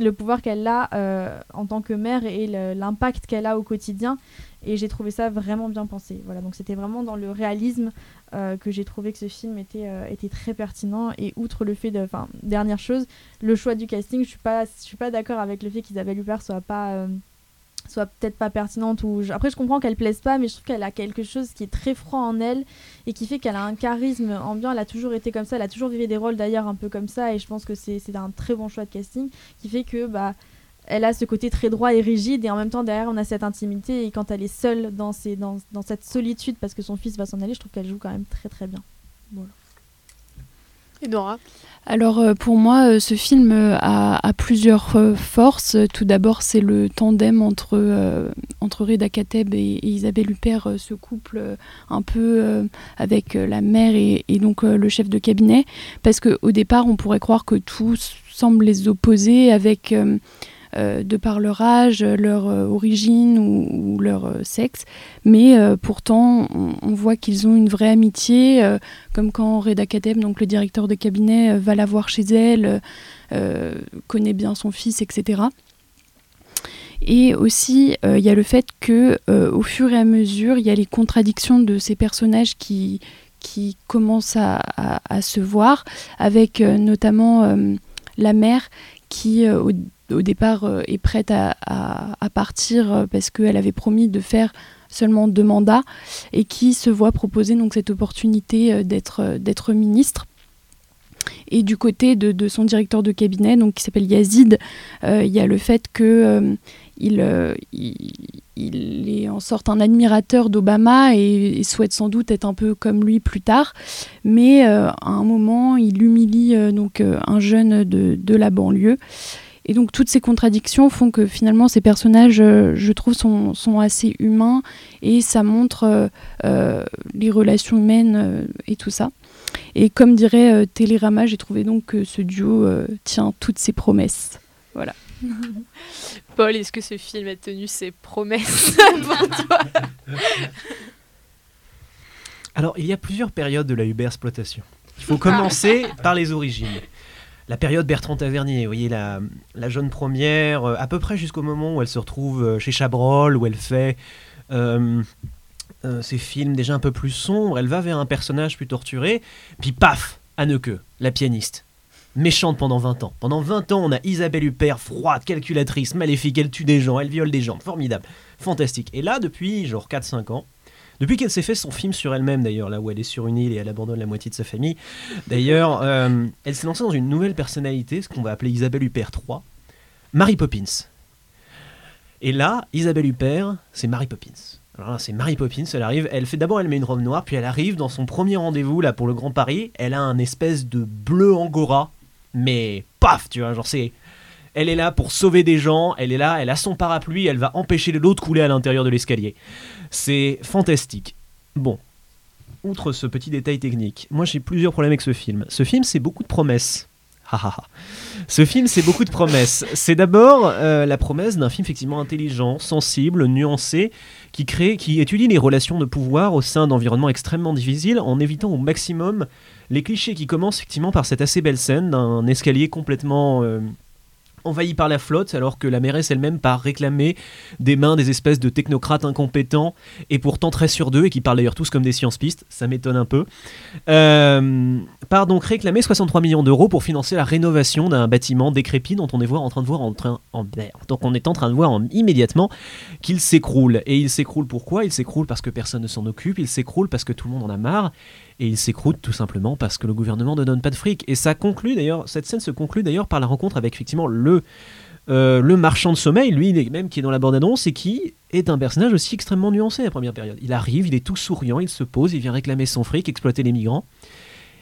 le pouvoir qu'elle a euh, en tant que mère et l'impact qu'elle a au quotidien. Et j'ai trouvé ça vraiment bien pensé. Voilà, donc c'était vraiment dans le réalisme euh, que j'ai trouvé que ce film était, euh, était très pertinent. Et outre le fait de. Enfin, dernière chose, le choix du casting, je suis pas, je suis pas d'accord avec le fait qu'Isabelle Huppert soit pas soit peut-être pas pertinente ou après je comprends qu'elle plaise pas mais je trouve qu'elle a quelque chose qui est très froid en elle et qui fait qu'elle a un charisme ambiant elle a toujours été comme ça elle a toujours vécu des rôles d'ailleurs un peu comme ça et je pense que c'est un très bon choix de casting qui fait que bah elle a ce côté très droit et rigide et en même temps derrière on a cette intimité et quand elle est seule dans, dans, dans cette solitude parce que son fils va s'en aller je trouve qu'elle joue quand même très très bien. Alors euh, pour moi, euh, ce film euh, a, plusieurs forces. Tout d'abord, c'est le tandem entre, Reda Kateb et, Isabelle Huppert, ce couple un peu avec la mère et, donc le chef de cabinet. Parce qu'au départ, on pourrait croire que tout semble les opposer avec de par leur âge, leur euh, origine ou, leur euh, sexe. Mais pourtant, on, voit qu'ils ont une vraie amitié, comme quand Reda Kadeb, donc le directeur de cabinet, va la voir chez elle, connaît bien son fils, etc. Et aussi, il y a le fait que, au fur et à mesure, il y a les contradictions de ces personnages qui, qui commencent à, se voir, avec notamment la mère qui, au au départ euh, est prête à, partir euh, parce qu'elle avait promis de faire seulement deux mandats et qui se voit proposer donc cette opportunité euh, d'être ministre. Et du côté de, son directeur de cabinet, donc qui s'appelle Yazid, il y a le fait que est en sorte un admirateur d'Obama et, souhaite sans doute être un peu comme lui plus tard. Mais à un moment, il humilie donc un jeune de la banlieue. Et donc toutes ces contradictions font que finalement ces personnages, euh, je trouve, sont, sont, assez humains et ça montre euh, euh, les relations humaines et tout ça. Et comme dirait Télérama, j'ai trouvé donc que ce duo tient toutes ses promesses. Voilà. (laughs) Paul, est-ce que ce film a tenu ses promesses (laughs) pour toi? Alors, il y a plusieurs périodes de la Uber exploitation. Il faut commencer par les origines la période Bertrand Tavernier, vous voyez, la, la jeune première, euh, à peu près jusqu'au moment où elle se retrouve euh, chez Chabrol, où elle fait euh, ses films déjà un peu plus sombres, elle va vers un personnage plus torturé, puis paf, Anneke, la pianiste. Méchante pendant 20 ans. Pendant 20 ans, on a Isabelle Huppert, froide, calculatrice, maléfique, elle tue des gens, elle viole des gens, formidable, fantastique. Et là, depuis genre 4-5 ans, depuis qu'elle s'est fait son film sur elle-même, d'ailleurs, là où elle est sur une île et elle abandonne la moitié de sa famille, d'ailleurs, euh, elle s'est lancée dans une nouvelle personnalité, ce qu'on va appeler Isabelle Huppert 3, Mary Poppins. Et là, Isabelle Huppert, c'est Mary Poppins. Alors là, c'est Mary Poppins, elle arrive, elle fait d'abord, elle met une robe noire, puis elle arrive dans son premier rendez-vous, là, pour le Grand Paris, elle a un espèce de bleu angora, mais paf, tu vois, genre c'est elle est là pour sauver des gens, elle est là, elle a son parapluie, elle va empêcher l'eau de couler à l'intérieur de l'escalier. C'est fantastique. Bon, outre ce petit détail technique, moi j'ai plusieurs problèmes avec ce film. Ce film, c'est beaucoup de promesses. ce film, c'est beaucoup de promesses. C'est d'abord euh, la promesse d'un film effectivement intelligent, sensible, nuancé, qui crée, qui étudie les relations de pouvoir au sein d'environnements extrêmement difficiles, en évitant au maximum les clichés qui commencent effectivement par cette assez belle scène d'un escalier complètement euh, envahi par la flotte, alors que la mairesse elle-même part réclamer des mains des espèces de technocrates incompétents et pourtant très sur d'eux et qui parlent d'ailleurs tous comme des science-pistes, ça m'étonne un peu. Euh, part donc réclamer 63 millions d'euros pour financer la rénovation d'un bâtiment décrépit dont on est voir, en train de voir en train en donc on est en train de voir immédiatement qu'il s'écroule. Et il s'écroule pourquoi? Il s'écroule parce que personne ne s'en occupe, il s'écroule parce que tout le monde en a marre, et il s'écroule tout simplement parce que le gouvernement ne donne pas de fric. Et ça conclut d'ailleurs, cette scène se conclut d'ailleurs par la rencontre avec effectivement le, euh, le marchand de sommeil, lui même qui est dans la bande-annonce et qui est un personnage aussi extrêmement nuancé à la première période. Il arrive, il est tout souriant, il se pose, il vient réclamer son fric, exploiter les migrants.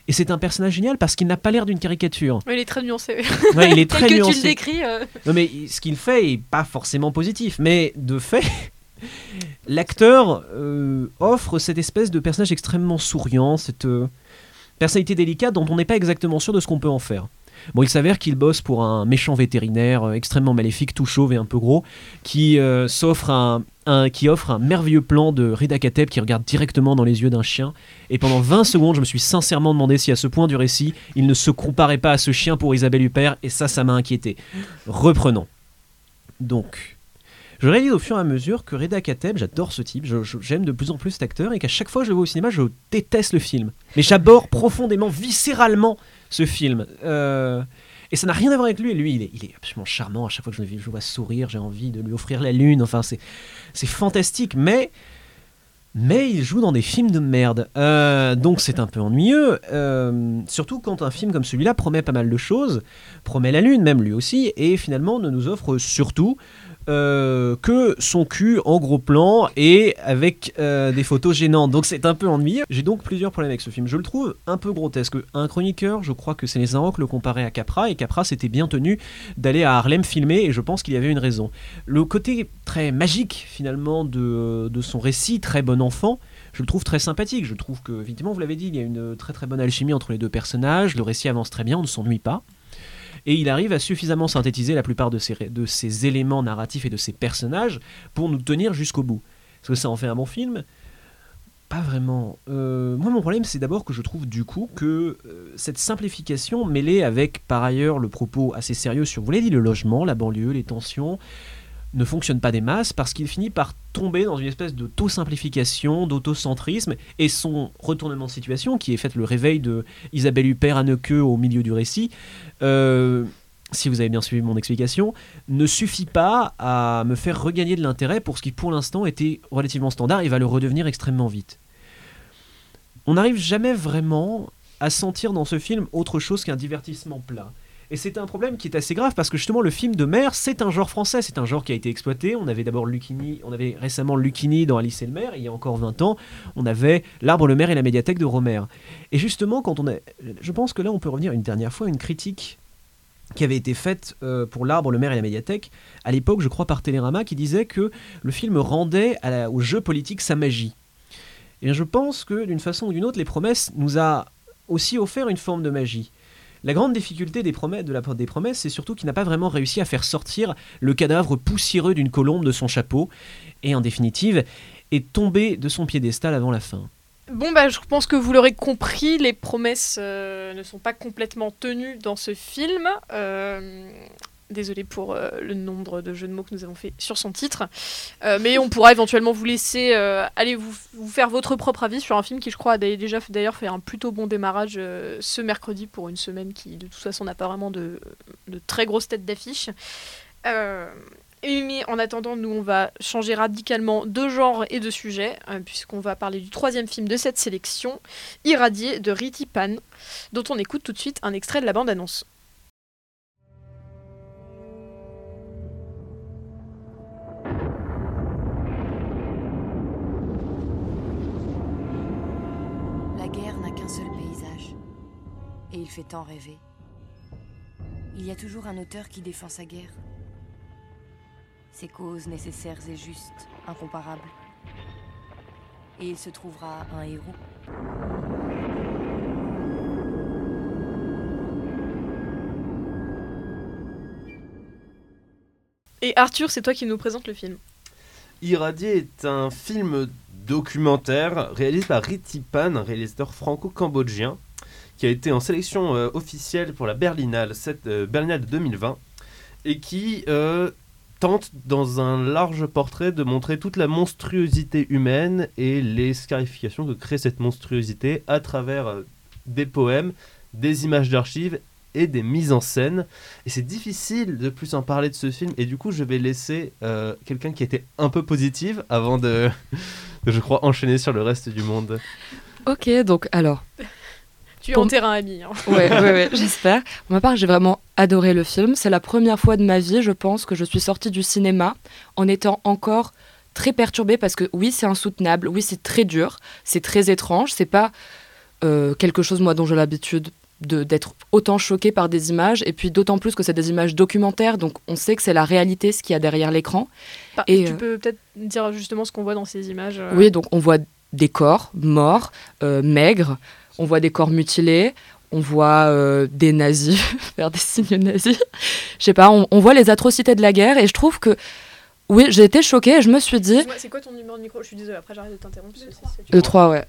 Et c'est un personnage génial parce qu'il n'a pas l'air d'une caricature. il est très nuancé. Ouais, il est (laughs) très nuancé. tu le décris. euh. Non mais ce qu'il fait est pas forcément positif, mais de fait, l'acteur euh, offre cette espèce de personnage extrêmement souriant, cette euh, personnalité délicate dont on n'est pas exactement sûr de ce qu'on peut en faire. Bon, il s'avère qu'il bosse pour un méchant vétérinaire euh, extrêmement maléfique, tout chauve et un peu gros, qui s'offre un, qui offre un merveilleux plan de Rida Kateb qui regarde directement dans les yeux d'un chien. Et pendant 20 secondes, je me suis sincèrement demandé si à ce point du récit, il ne se comparait pas à ce chien pour Isabelle Huppert, et ça, ça m'a inquiété. Reprenons. Donc, je réalise au fur et à mesure que Reda Kateb, j'adore ce type, j'aime de plus en plus cet acteur, et qu'à chaque fois que je le vois au cinéma, je déteste le film. Mais j'aborde profondément, viscéralement ce film. Euh, et ça n'a rien à voir avec lui, lui, il est, absolument charmant, à chaque fois que je le, je vois sourire, j'ai envie de lui offrir la lune, enfin, c'est c'est fantastique, mais... Mais il joue dans des films de merde. Euh, donc c'est un peu ennuyeux. euh, surtout quand un film comme celui-là promet pas mal de choses, promet la lune même lui aussi, et finalement ne nous offre surtout euh, que son cul en gros plan et avec euh, des photos gênantes. Donc c'est un peu ennuyeux. J'ai donc plusieurs problèmes avec ce film. Je le trouve un peu grotesque. Un chroniqueur, je crois que c'est les Inrocks le comparait à Capra, et Capra s'était bien tenu d'aller à Harlem filmer, et je pense qu'il y avait une raison. Le côté très magique finalement de, de son récit, très bon enfant, je le trouve très sympathique. Je trouve que, évidemment, vous l'avez dit, il y a une très très bonne alchimie entre les deux personnages, le récit avance très bien, on ne s'ennuie pas. Et il arrive à suffisamment synthétiser la plupart de ces, éléments narratifs et de ces personnages pour nous tenir jusqu'au bout. Est-ce que ça en fait un bon film Pas vraiment. Euh, moi, mon problème, c'est d'abord que je trouve du coup que euh, cette simplification mêlée avec par ailleurs le propos assez sérieux sur, vous l'avez dit, le logement, la banlieue, les tensions, ne fonctionne pas des masses parce qu'il finit par tomber dans une espèce d'auto-simplification, d'autocentrisme et son retournement de situation, qui est fait le réveil de Isabelle Huppert à au milieu du récit, euh, si vous avez bien suivi mon explication, ne suffit pas à me faire regagner de l'intérêt pour ce qui pour l'instant était relativement standard et va le redevenir extrêmement vite. On n'arrive jamais vraiment à sentir dans ce film autre chose qu'un divertissement plat. Et c'est un problème qui est assez grave parce que justement le film de mer c'est un genre français, c'est un genre qui a été exploité. On avait d'abord Lucchini, on avait récemment Lucchini dans Alice et le maire, il y a encore 20 ans, on avait L'arbre, le maire et la médiathèque de Romer. Et justement, quand on a, je pense que là on peut revenir une dernière fois à une critique qui avait été faite euh, pour L'arbre, le maire et la médiathèque, à l'époque je crois par Télérama, qui disait que le film rendait au jeu politique sa magie. Et je pense que d'une façon ou d'une autre, les promesses nous a aussi offert une forme de magie. La grande difficulté des promesses, de la, des promesses, c'est surtout qu'il n'a pas vraiment réussi à faire sortir le cadavre poussiéreux d'une colombe de son chapeau, et en définitive, est tombé de son piédestal avant la fin. Bon, bah, je pense que vous l'aurez compris, les promesses euh, ne sont pas complètement tenues dans ce film. Euh, Désolé pour euh, le nombre de jeux de mots que nous avons fait sur son titre. Euh, mais on pourra éventuellement vous laisser euh, aller vous, faire votre propre avis sur un film qui, je crois, a dé- déjà d'ailleurs fait un plutôt bon démarrage ce mercredi pour une semaine qui, de toute façon, n'a pas vraiment de, très grosses têtes d'affiche. Mais en attendant, nous, on va changer radicalement de genre et de sujet, puisqu'on va parler du troisième film de cette sélection, Irradié de Riti Pan, dont on écoute tout de suite un extrait de la bande-annonce. Il fait tant rêver. Il y a toujours un auteur qui défend sa guerre. Ses causes nécessaires et justes, incomparables. Et il se trouvera un héros. Et Arthur, c'est toi qui nous présente le film. Irradié est un film documentaire réalisé par Riti Pan, un réalisateur franco-cambodgien, qui a été en sélection euh, officielle pour la Berlinale, cette, euh, Berlinale de 2020. et qui euh, tente dans un large portrait de montrer toute la monstruosité humaine et les scarifications que crée cette monstruosité à travers des poèmes, des images d'archives et des mises en scène. Et c'est difficile de plus en parler de ce film. Et du coup, je vais laisser quelqu'un qui était un peu positive avant (laughs) de, je crois, enchaîner sur le reste du monde. Ok, donc alors. Tu es en terrain ami. Hein. Ouais, ouais, ouais j'espère. Pour ma part, j'ai vraiment adoré le film. C'est la première fois de ma vie, je pense, que je suis sortie du cinéma en étant encore très perturbée parce que oui, c'est insoutenable, oui, c'est très dur, c'est très étrange, c'est pas euh, quelque chose moi dont j'ai l'habitude d'être autant choqué par des images et puis d'autant plus que c'est des images documentaires donc on sait que c'est la réalité ce qu'il y a derrière l'écran bah, et tu euh, peux peut-être dire justement ce qu'on voit dans ces images euh. oui donc on voit des corps morts maigres on voit des corps mutilés on voit des nazis (laughs) faire des signes nazis. Je sais pas on, voit les atrocités de la guerre et je trouve que oui j'ai été choquée et je me suis dit c'est quoi ton numéro de micro? Je suis désolée après j'arrête de t'interrompre le 3 ouais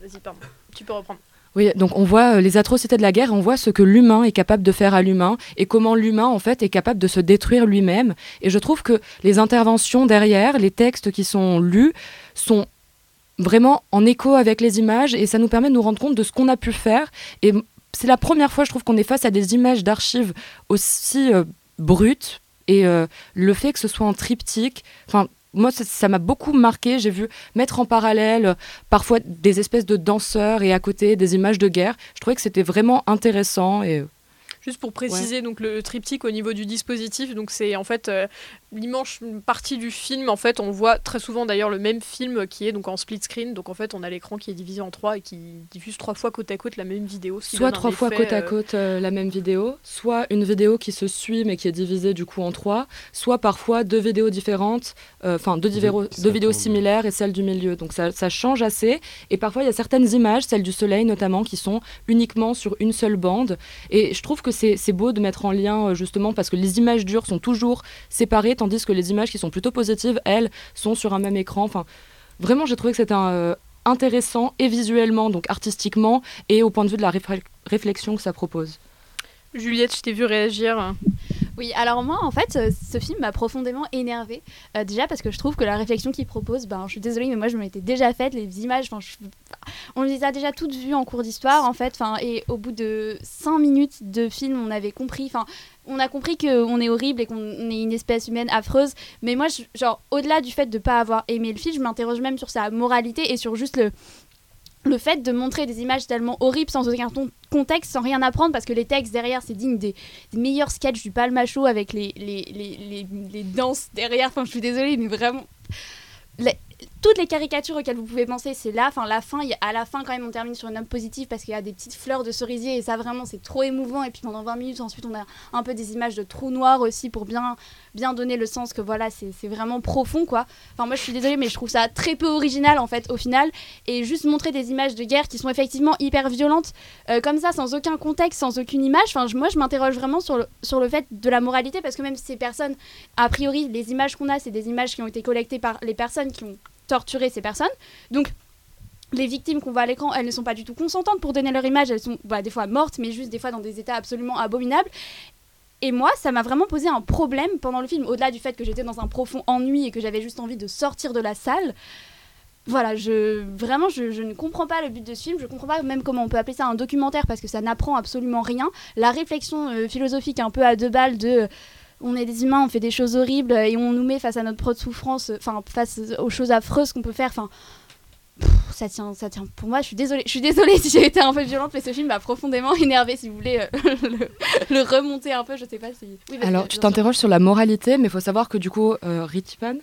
vas-y pardon. Tu peux reprendre. Oui, donc on voit euh, les atrocités de la guerre, on voit ce que l'humain est capable de faire à l'humain et comment l'humain en fait est capable de se détruire lui-même. Et je trouve que les interventions derrière, les textes qui sont lus, sont vraiment en écho avec les images et ça nous permet de nous rendre compte de ce qu'on a pu faire. Et c'est la première fois, je trouve, qu'on est face à des images d'archives aussi euh, brutes. Et euh, le fait que ce soit en triptyque, enfin, moi, ça m'a beaucoup marqué. J'ai vu mettre en parallèle euh, parfois des espèces de danseurs et à côté des images de guerre. Je trouvais que c'était vraiment intéressant et Juste pour préciser, donc le triptyque au niveau du dispositif, donc c'est en fait euh, l'immense partie du film. En fait, on voit très souvent d'ailleurs le même film qui est donc en split screen. Donc en fait, on a l'écran qui est divisé en trois et qui diffuse trois fois côte à côte la même vidéo. soit trois fois côte à euh, côte euh, la même vidéo, soit une vidéo qui se suit mais qui est divisée du coup en trois, soit parfois deux vidéos différentes, enfin deux, deux vidéos similaires et celle du milieu. Donc ça, ça change assez. Et parfois, il y a certaines images, celles du soleil notamment, qui sont uniquement sur une seule bande. Et je trouve que c'est beau de mettre en lien euh, justement parce que les images dures sont toujours séparées, tandis que les images qui sont plutôt positives, elles, sont sur un même écran. Enfin, vraiment, j'ai trouvé que c'était euh, intéressant et visuellement, donc artistiquement, et au point de vue de la réflexion que ça propose. Juliette, je t'ai vu réagir. Oui, alors moi, en fait, euh, ce film m'a profondément énervé. Euh, déjà parce que je trouve que la réflexion qu'il propose, ben, je suis désolée, mais moi, je me l'étais déjà faite. Les images, je... on les a déjà toutes vues en cours d'histoire, en fait. Et au bout de 5 minutes de film, on avait compris. Enfin, on a compris qu'on est horrible et qu'on est une espèce humaine affreuse. Mais moi, genre, au-delà du fait de ne pas avoir aimé le film, je m'interroge même sur sa moralité et sur juste le, le fait de montrer des images tellement horribles sans aucun contexte, sans rien apprendre, parce que les textes derrière, c'est digne des, meilleurs sketchs du Palmacho avec les, les, les, les, danses derrière. Enfin, je suis désolée, mais vraiment toutes les caricatures auxquelles vous pouvez penser, c'est là. Enfin, la fin, à la fin, quand même, on termine sur une note positive parce qu'il y a des petites fleurs de cerisier et ça, vraiment, c'est trop émouvant. Et puis pendant 20 minutes, ensuite, on a un peu des images de trous noirs aussi pour bien, bien donner le sens que voilà, c'est vraiment profond, quoi. Enfin, moi, je suis désolée, mais je trouve ça très peu original, en fait, au final. Et juste montrer des images de guerre qui sont effectivement hyper violentes, euh, comme ça, sans aucun contexte, sans aucune image. Enfin, moi, je m'interroge vraiment sur le, sur le fait de la moralité parce que même ces personnes, a priori, les images qu'on a, c'est des images qui ont été collectées par les personnes qui ont torturer ces personnes. Donc, les victimes qu'on voit à l'écran, elles ne sont pas du tout consentantes pour donner leur image. Elles sont bah, des fois mortes, mais juste des fois dans des états absolument abominables. Et moi, ça m'a vraiment posé un problème pendant le film, au-delà du fait que j'étais dans un profond ennui et que j'avais juste envie de sortir de la salle. Voilà, je vraiment, je, ne comprends pas le but de ce film. Je ne comprends pas même comment on peut appeler ça un documentaire parce que ça n'apprend absolument rien. La réflexion euh, philosophique un peu à deux balles de on est des humains, on fait des choses horribles et on nous met face à notre propre souffrance, enfin face aux choses affreuses qu'on peut faire. Enfin, ça tient, ça tient. Pour moi, je suis désolée, je suis désolée (laughs) si j'ai été un peu violente, mais ce film m'a profondément énervé. Si vous voulez euh, (laughs) le, remonter un peu, je sais pas si. Alors, tu t'interroges sur la moralité, mais il faut savoir que du coup, euh, Ritipan,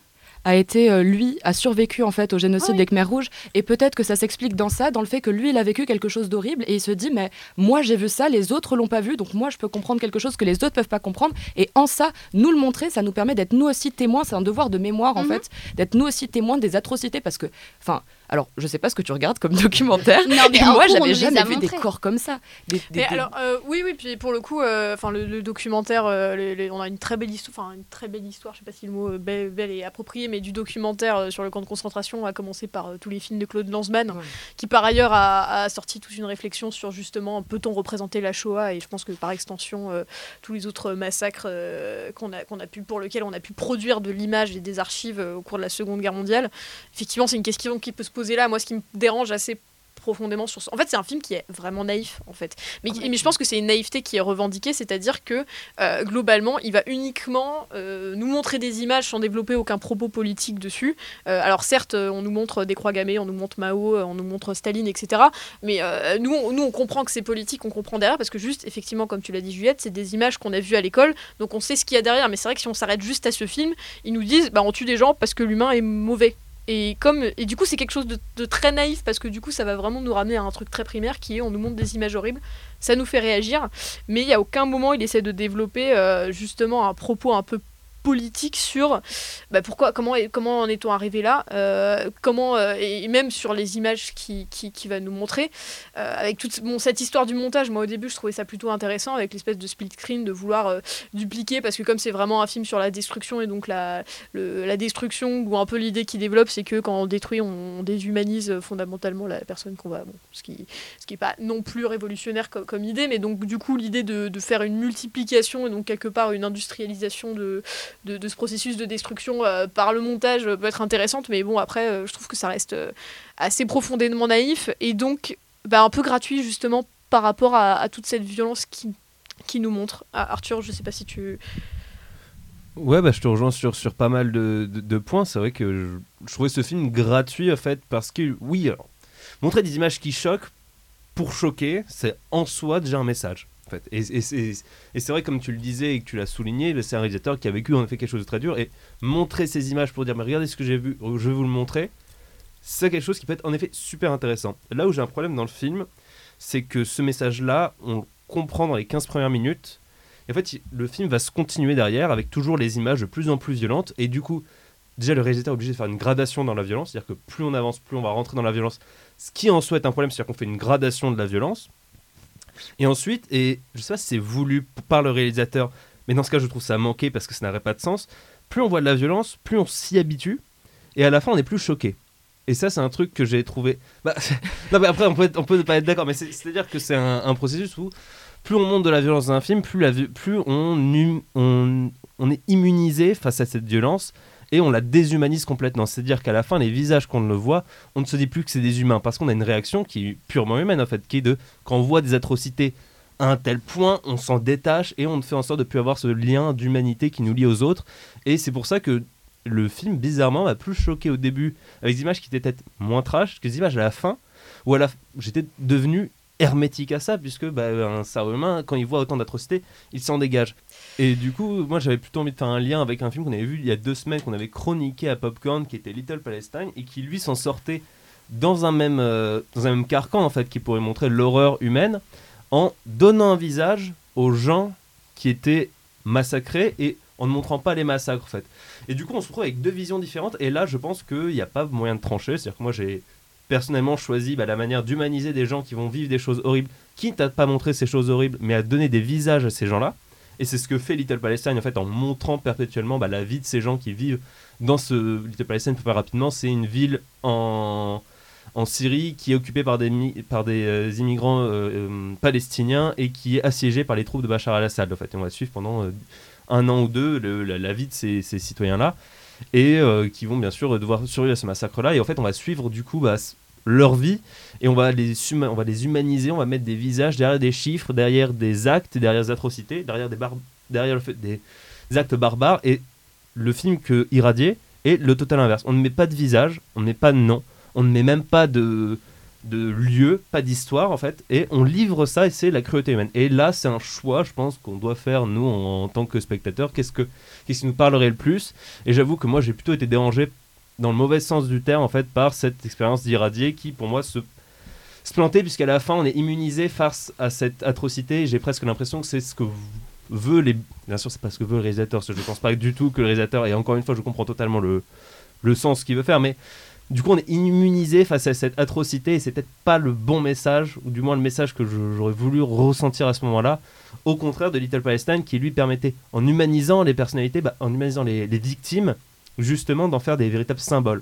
a été, euh, lui, a survécu en fait au génocide ah des Khmers rouges. Et peut-être que ça s'explique dans ça, dans le fait que lui, il a vécu quelque chose d'horrible et il se dit, mais moi j'ai vu ça, les autres l'ont pas vu, donc moi je peux comprendre quelque chose que les autres peuvent pas comprendre. Et en ça, nous le montrer, ça nous permet d'être nous aussi témoins. C'est un devoir de mémoire en mhm. fait, d'être nous aussi témoins des atrocités parce que, enfin Alors, je sais pas ce que tu regardes comme (laughs) documentaire. Non, mais moi, j'avais jamais a vu des corps comme ça. Des, des- Mais des- alors, euh, oui, oui, puis pour le coup, euh, enfin le, le documentaire, euh, les- les- on a une très belle histoire, enfin une très belle histoire. Je sais pas si le mot euh, belle, belle est approprié, mais du documentaire euh, sur le camp de concentration, à commencer par euh, tous les films de Claude Lanzmann, qui par ailleurs a, a sorti toute une réflexion sur justement peut-on représenter la Shoah? Et je pense que par extension euh, tous les autres massacres euh, qu'on a qu'on a pu pour lesquels on a pu produire de l'image et des archives euh, au cours de la Seconde Guerre mondiale. Effectivement, c'est une question qui peut se poser là. Moi, ce qui me dérange assez profondément sur en fait c'est un film qui est vraiment naïf en fait. Mais, mais je pense que c'est une naïveté qui est revendiquée c'est-à-dire que euh, globalement il va uniquement euh, nous montrer des images sans développer aucun propos politique dessus. Euh, alors certes on nous montre des croix gammées on nous montre Mao on nous montre Staline etc mais nous, on, nous on comprend que c'est politique on comprend derrière parce que juste effectivement comme tu l'as dit Juliette c'est des images qu'on a vues à l'école. Donc on sait ce qu'il y a derrière. Mais c'est vrai que si on s'arrête juste à ce film ils nous disent bah on tue des gens parce que l'humain est mauvais et, du coup, c'est quelque chose de, très naïf parce que du coup, ça va vraiment nous ramener à un truc très primaire qui est on nous montre des images horribles, ça nous fait réagir, mais il y a aucun moment il essaie de développer euh, justement un propos un peu politique sur bah, pourquoi comment comment en est-on arrivé là euh, comment euh, et même sur les images qui, qui, va nous montrer euh, avec toute bon, cette histoire du montage moi au début je trouvais ça plutôt intéressant avec l'espèce de split screen de vouloir dupliquer parce que comme c'est vraiment un film sur la destruction et donc la, la destruction ou un peu l'idée qui développe c'est que quand on détruit on, déshumanise fondamentalement la personne qu'on va bon, ce qui ce qui est pas non plus révolutionnaire co- comme, idée mais donc du coup l'idée de, de faire une multiplication et donc quelque part une industrialisation de, de, ce processus de destruction euh, par le montage euh, peut être intéressante mais bon après euh, je trouve que ça reste assez profondément naïf et donc bah, un peu gratuit justement par rapport à, toute cette violence qui qui nous montre Ah, Arthur je sais pas si tu Ouais, bah, je te rejoins sur, sur pas mal de, points. C'est vrai que je, trouvais ce film gratuit, en fait, parce que, oui, montrer des images qui choquent, pour choquer, c'est en soi déjà un message. Et, c'est vrai, comme tu le disais et que tu l'as souligné, c'est un réalisateur qui a vécu en effet quelque chose de très dur. Et montrer ces images pour dire, mais regardez ce que j'ai vu, je vais vous le montrer, c'est quelque chose qui peut être en effet super intéressant. Là où j'ai un problème dans le film, c'est que ce message-là, on le comprend dans les 15 premières minutes. Et en fait, le film va se continuer derrière avec toujours les images de plus en plus violentes. Et du coup, déjà, le réalisateur est obligé de faire une gradation dans la violence. C'est-à-dire que plus on avance, plus on va rentrer dans la violence. Ce qui en soi est un problème, c'est-à-dire qu'on fait une gradation de la violence. Et ensuite, et je sais pas si c'est voulu par le réalisateur, mais dans ce cas, je trouve ça manqué parce que ça n'aurait pas de sens. Plus on voit de la violence, plus on s'y habitue. Et à la fin, on est plus choqué. Et ça, c'est un truc que j'ai trouvé. Bah, (laughs) non, mais après, on peut, ne pas être d'accord, mais c'est- c'est-à-dire que c'est un, processus où plus on monte de la violence dans un film, plus, hum- on est immunisé face à cette violence et on la déshumanise complètement. C'est-à-dire qu'à la fin, les visages qu'on le voit, on ne se dit plus que c'est des humains parce qu'on a une réaction qui est purement humaine en fait, qui est de quand on voit des atrocités à un tel point, on s'en détache et on fait en sorte de plus avoir ce lien d'humanité qui nous lie aux autres. Et c'est pour ça que le film, bizarrement, m'a plus choqué au début avec des images qui étaient peut-être moins trash que des images à la fin où j'étais devenu hermétique à ça puisque bah, un cerveau humain quand il voit autant d'atrocités il s'en dégage. Et du coup moi j'avais plutôt envie de faire un lien avec un film qu'on avait vu il y a deux semaines qu'on avait chroniqué à Popcorn qui était Little Palestine et qui lui s'en sortait dans un même euh, dans un même carcan en fait qui pourrait montrer l'horreur humaine en donnant un visage aux gens qui étaient massacrés et en ne montrant pas les massacres en fait. Et du coup on se retrouve avec deux visions différentes et là je pense qu'il n'y a pas moyen de trancher. C'est à dire que moi j'ai personnellement choisi bah, la manière d'humaniser des gens qui vont vivre des choses horribles, quitte à pas montrer ces choses horribles, mais à donner des visages à ces gens-là. Et c'est ce que fait Little Palestine en fait en montrant perpétuellement bah, la vie de ces gens qui vivent dans ce Little Palestine. Faire rapidement, c'est une ville en en Syrie qui est occupée par des, par des euh, immigrants euh, euh, palestiniens et qui est assiégée par les troupes de Bachar al-Assad. En fait, Et on va suivre pendant un an ou deux la, la vie de ces, ces citoyens-là et euh, qui vont bien sûr devoir survivre à ce massacre-là. Et en fait, on va suivre du coup bah, leur vie et on va, les on va les humaniser, on va mettre des visages derrière des chiffres, derrière des actes, derrière des atrocités, derrière des, derrière des actes barbares. Et le film que Irradié est le total inverse. On ne met pas de visage, on ne met pas de nom, on ne met même pas de, de lieu, pas d'histoire en fait, et on livre ça et c'est la cruauté humaine. Et là, c'est un choix, je pense, qu'on doit faire nous en, tant que spectateurs. Qu'est-ce que qui nous parlerait le plus? Et j'avoue que moi, j'ai plutôt été dérangé dans le mauvais sens du terme en fait par cette expérience d'irradier qui, pour moi, se se planter puisqu'à la fin on est immunisé face à cette atrocité j'ai presque l'impression que c'est ce que veut les bien sûr c'est pas ce que veut le réalisateur parce que je pense pas du tout que le réalisateur et encore une fois je comprends totalement le le sens qu'il veut faire mais du coup, on est immunisé face à cette atrocité et c'est peut-être pas le bon message, ou du moins le message que j'aurais voulu ressentir à ce moment-là. Au contraire de Little Palestine, qui lui permettait, en humanisant les personnalités, bah, en humanisant les victimes, justement d'en faire des véritables symboles.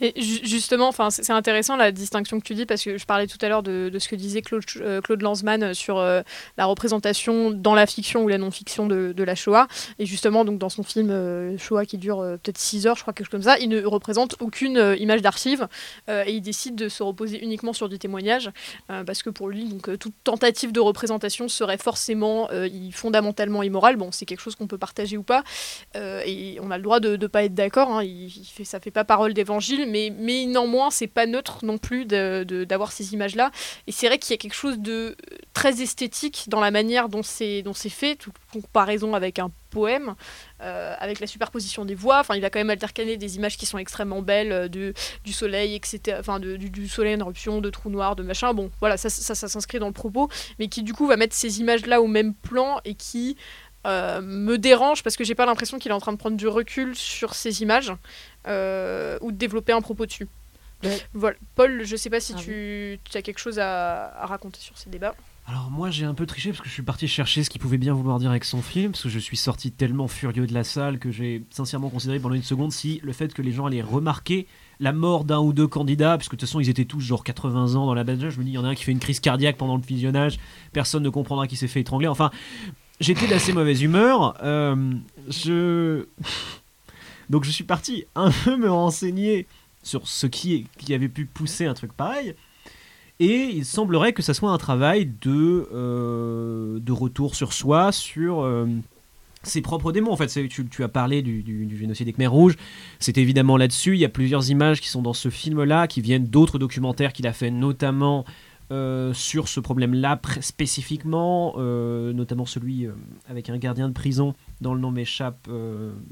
Et ju- justement, enfin, c'est intéressant la distinction que tu dis parce que je parlais tout à l'heure de, ce que disait Claude, euh, Lanzmann sur euh, la représentation dans la fiction ou la non-fiction de, la Shoah. Et justement, donc dans son film euh, Shoah qui dure euh, peut-être 6 heures, je crois quelque chose comme ça, il ne représente aucune euh, image d'archive euh, et il décide de se reposer uniquement sur du témoignage euh, parce que pour lui, donc euh, toute tentative de représentation serait forcément euh, fondamentalement immorale. Bon, c'est quelque chose qu'on peut partager ou pas euh, et on a le droit de ne pas être d'accord. hein. Ça fait pas parole d'évangile, mais, néanmoins, c'est pas neutre non plus d'avoir ces images-là. Et c'est vrai qu'il y a quelque chose de très esthétique dans la manière dont c'est fait, toute comparaison avec un poème, euh, avec la superposition des voix. Enfin, il va quand même altercaner des images qui sont extrêmement belles, euh, du soleil, etc. Enfin, du soleil en éruption, de trous noirs, de machin. Bon, voilà, ça, ça, ça s'inscrit dans le propos, mais qui du coup va mettre ces images-là au même plan et qui euh, me dérange parce que j'ai pas l'impression qu'il est en train de prendre du recul sur ces images euh, ou de développer un propos dessus. Voilà. Paul, je sais pas si Ah tu, tu as quelque chose à, à raconter sur ces débats. Alors moi j'ai un peu triché parce que je suis parti chercher ce qu'il pouvait bien vouloir dire avec son film, parce que je suis sorti tellement furieux de la salle que j'ai sincèrement considéré pendant une seconde si le fait que les gens allaient remarquer la mort d'un ou deux candidats, puisque de toute façon ils étaient tous genre 80 ans dans la badge, je me dis il y en a un qui fait une crise cardiaque pendant le visionnage, personne ne comprendra qui s'est fait étrangler, enfin j'étais d'assez mauvaise humeur, euh, je... Donc je suis parti un peu me renseigner sur ce qui, avait pu pousser un truc pareil. Et il semblerait que ça soit un travail de, euh, de retour sur soi, sur euh, ses propres démons. En fait, tu, as parlé du, du- du génocide des Khmers rouges. C'est évidemment là-dessus. Il y a plusieurs images qui sont dans ce film-là, qui viennent d'autres documentaires qu'il a fait, notamment euh, sur ce problème-là pr- spécifiquement, euh, notamment celui euh, avec un gardien de prison dont le nom m'échappe,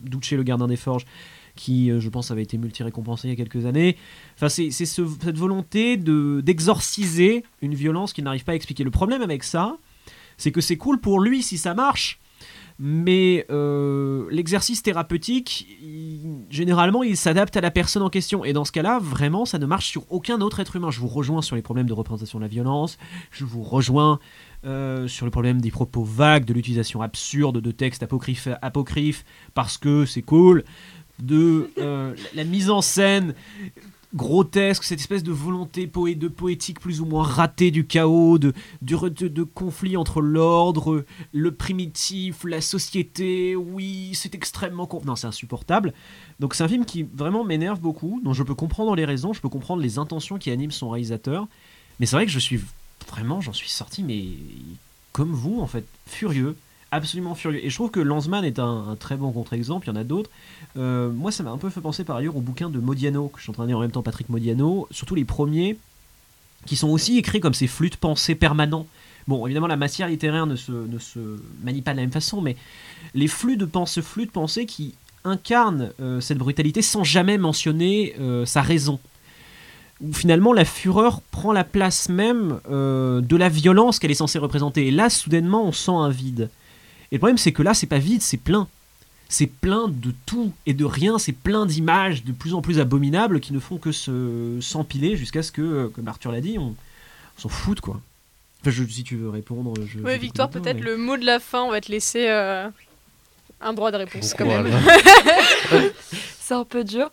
Duce le gardien des forges, qui, je pense, avait été multi-récompensé il y a quelques années. Enfin, c'est c'est ce- cette volonté de- d'exorciser une violence qu'il n'arrive pas à expliquer. Le problème avec ça, c'est que c'est cool pour lui si ça marche, mais euh, l'exercice thérapeutique, généralement, il s'adapte à la personne en question. Et dans ce cas-là, vraiment, ça ne marche sur aucun autre être humain. Je vous rejoins sur les problèmes de représentation de la violence, je vous rejoins euh, sur le problème des propos vagues, de l'utilisation absurde de textes apocryphes, apocryphes parce que c'est cool, de euh, la mise en scène grotesque, cette espèce de volonté de poétique plus ou moins ratée du chaos, de, du re- de, de conflit entre l'ordre, le primitif, la société. Oui, c'est extrêmement... Non, c'est insupportable. Donc c'est un film qui vraiment m'énerve beaucoup, dont je peux comprendre les raisons, je peux comprendre les intentions qui animent son réalisateur. Mais c'est vrai que je suis vraiment, j'en suis sorti, mais comme vous, en fait, furieux. Absolument furieux. Et je trouve que Lanzmann est un, très bon contre-exemple, il y en a d'autres. Euh, moi, ça m'a un peu fait penser par ailleurs au bouquin de Modiano, que je suis en en même temps Patrick Modiano, surtout les premiers, qui sont aussi écrits comme ces flux de pensée permanents. Bon, évidemment, la matière littéraire ne se, manie pas de la même façon, mais les flux de pensée, flux de pensée qui incarnent euh, cette brutalité sans jamais mentionner euh, sa raison. Où finalement la fureur prend la place même de la violence qu'elle est censée représenter. Et là, soudainement, on sent un vide. Et le problème, c'est que là, c'est pas vide, c'est plein. C'est plein de tout et de rien, c'est plein d'images de plus en plus abominables qui ne font que se s'empiler jusqu'à ce que, euh, comme Arthur l'a dit, on, on s'en foute, quoi. Enfin, je- si tu veux répondre, je. Oui, Victoire, peut-être mais- le mot de la fin, on va te laisser euh, un droit de réponse quand même. (laughs) (laughs) c'est un peu dur.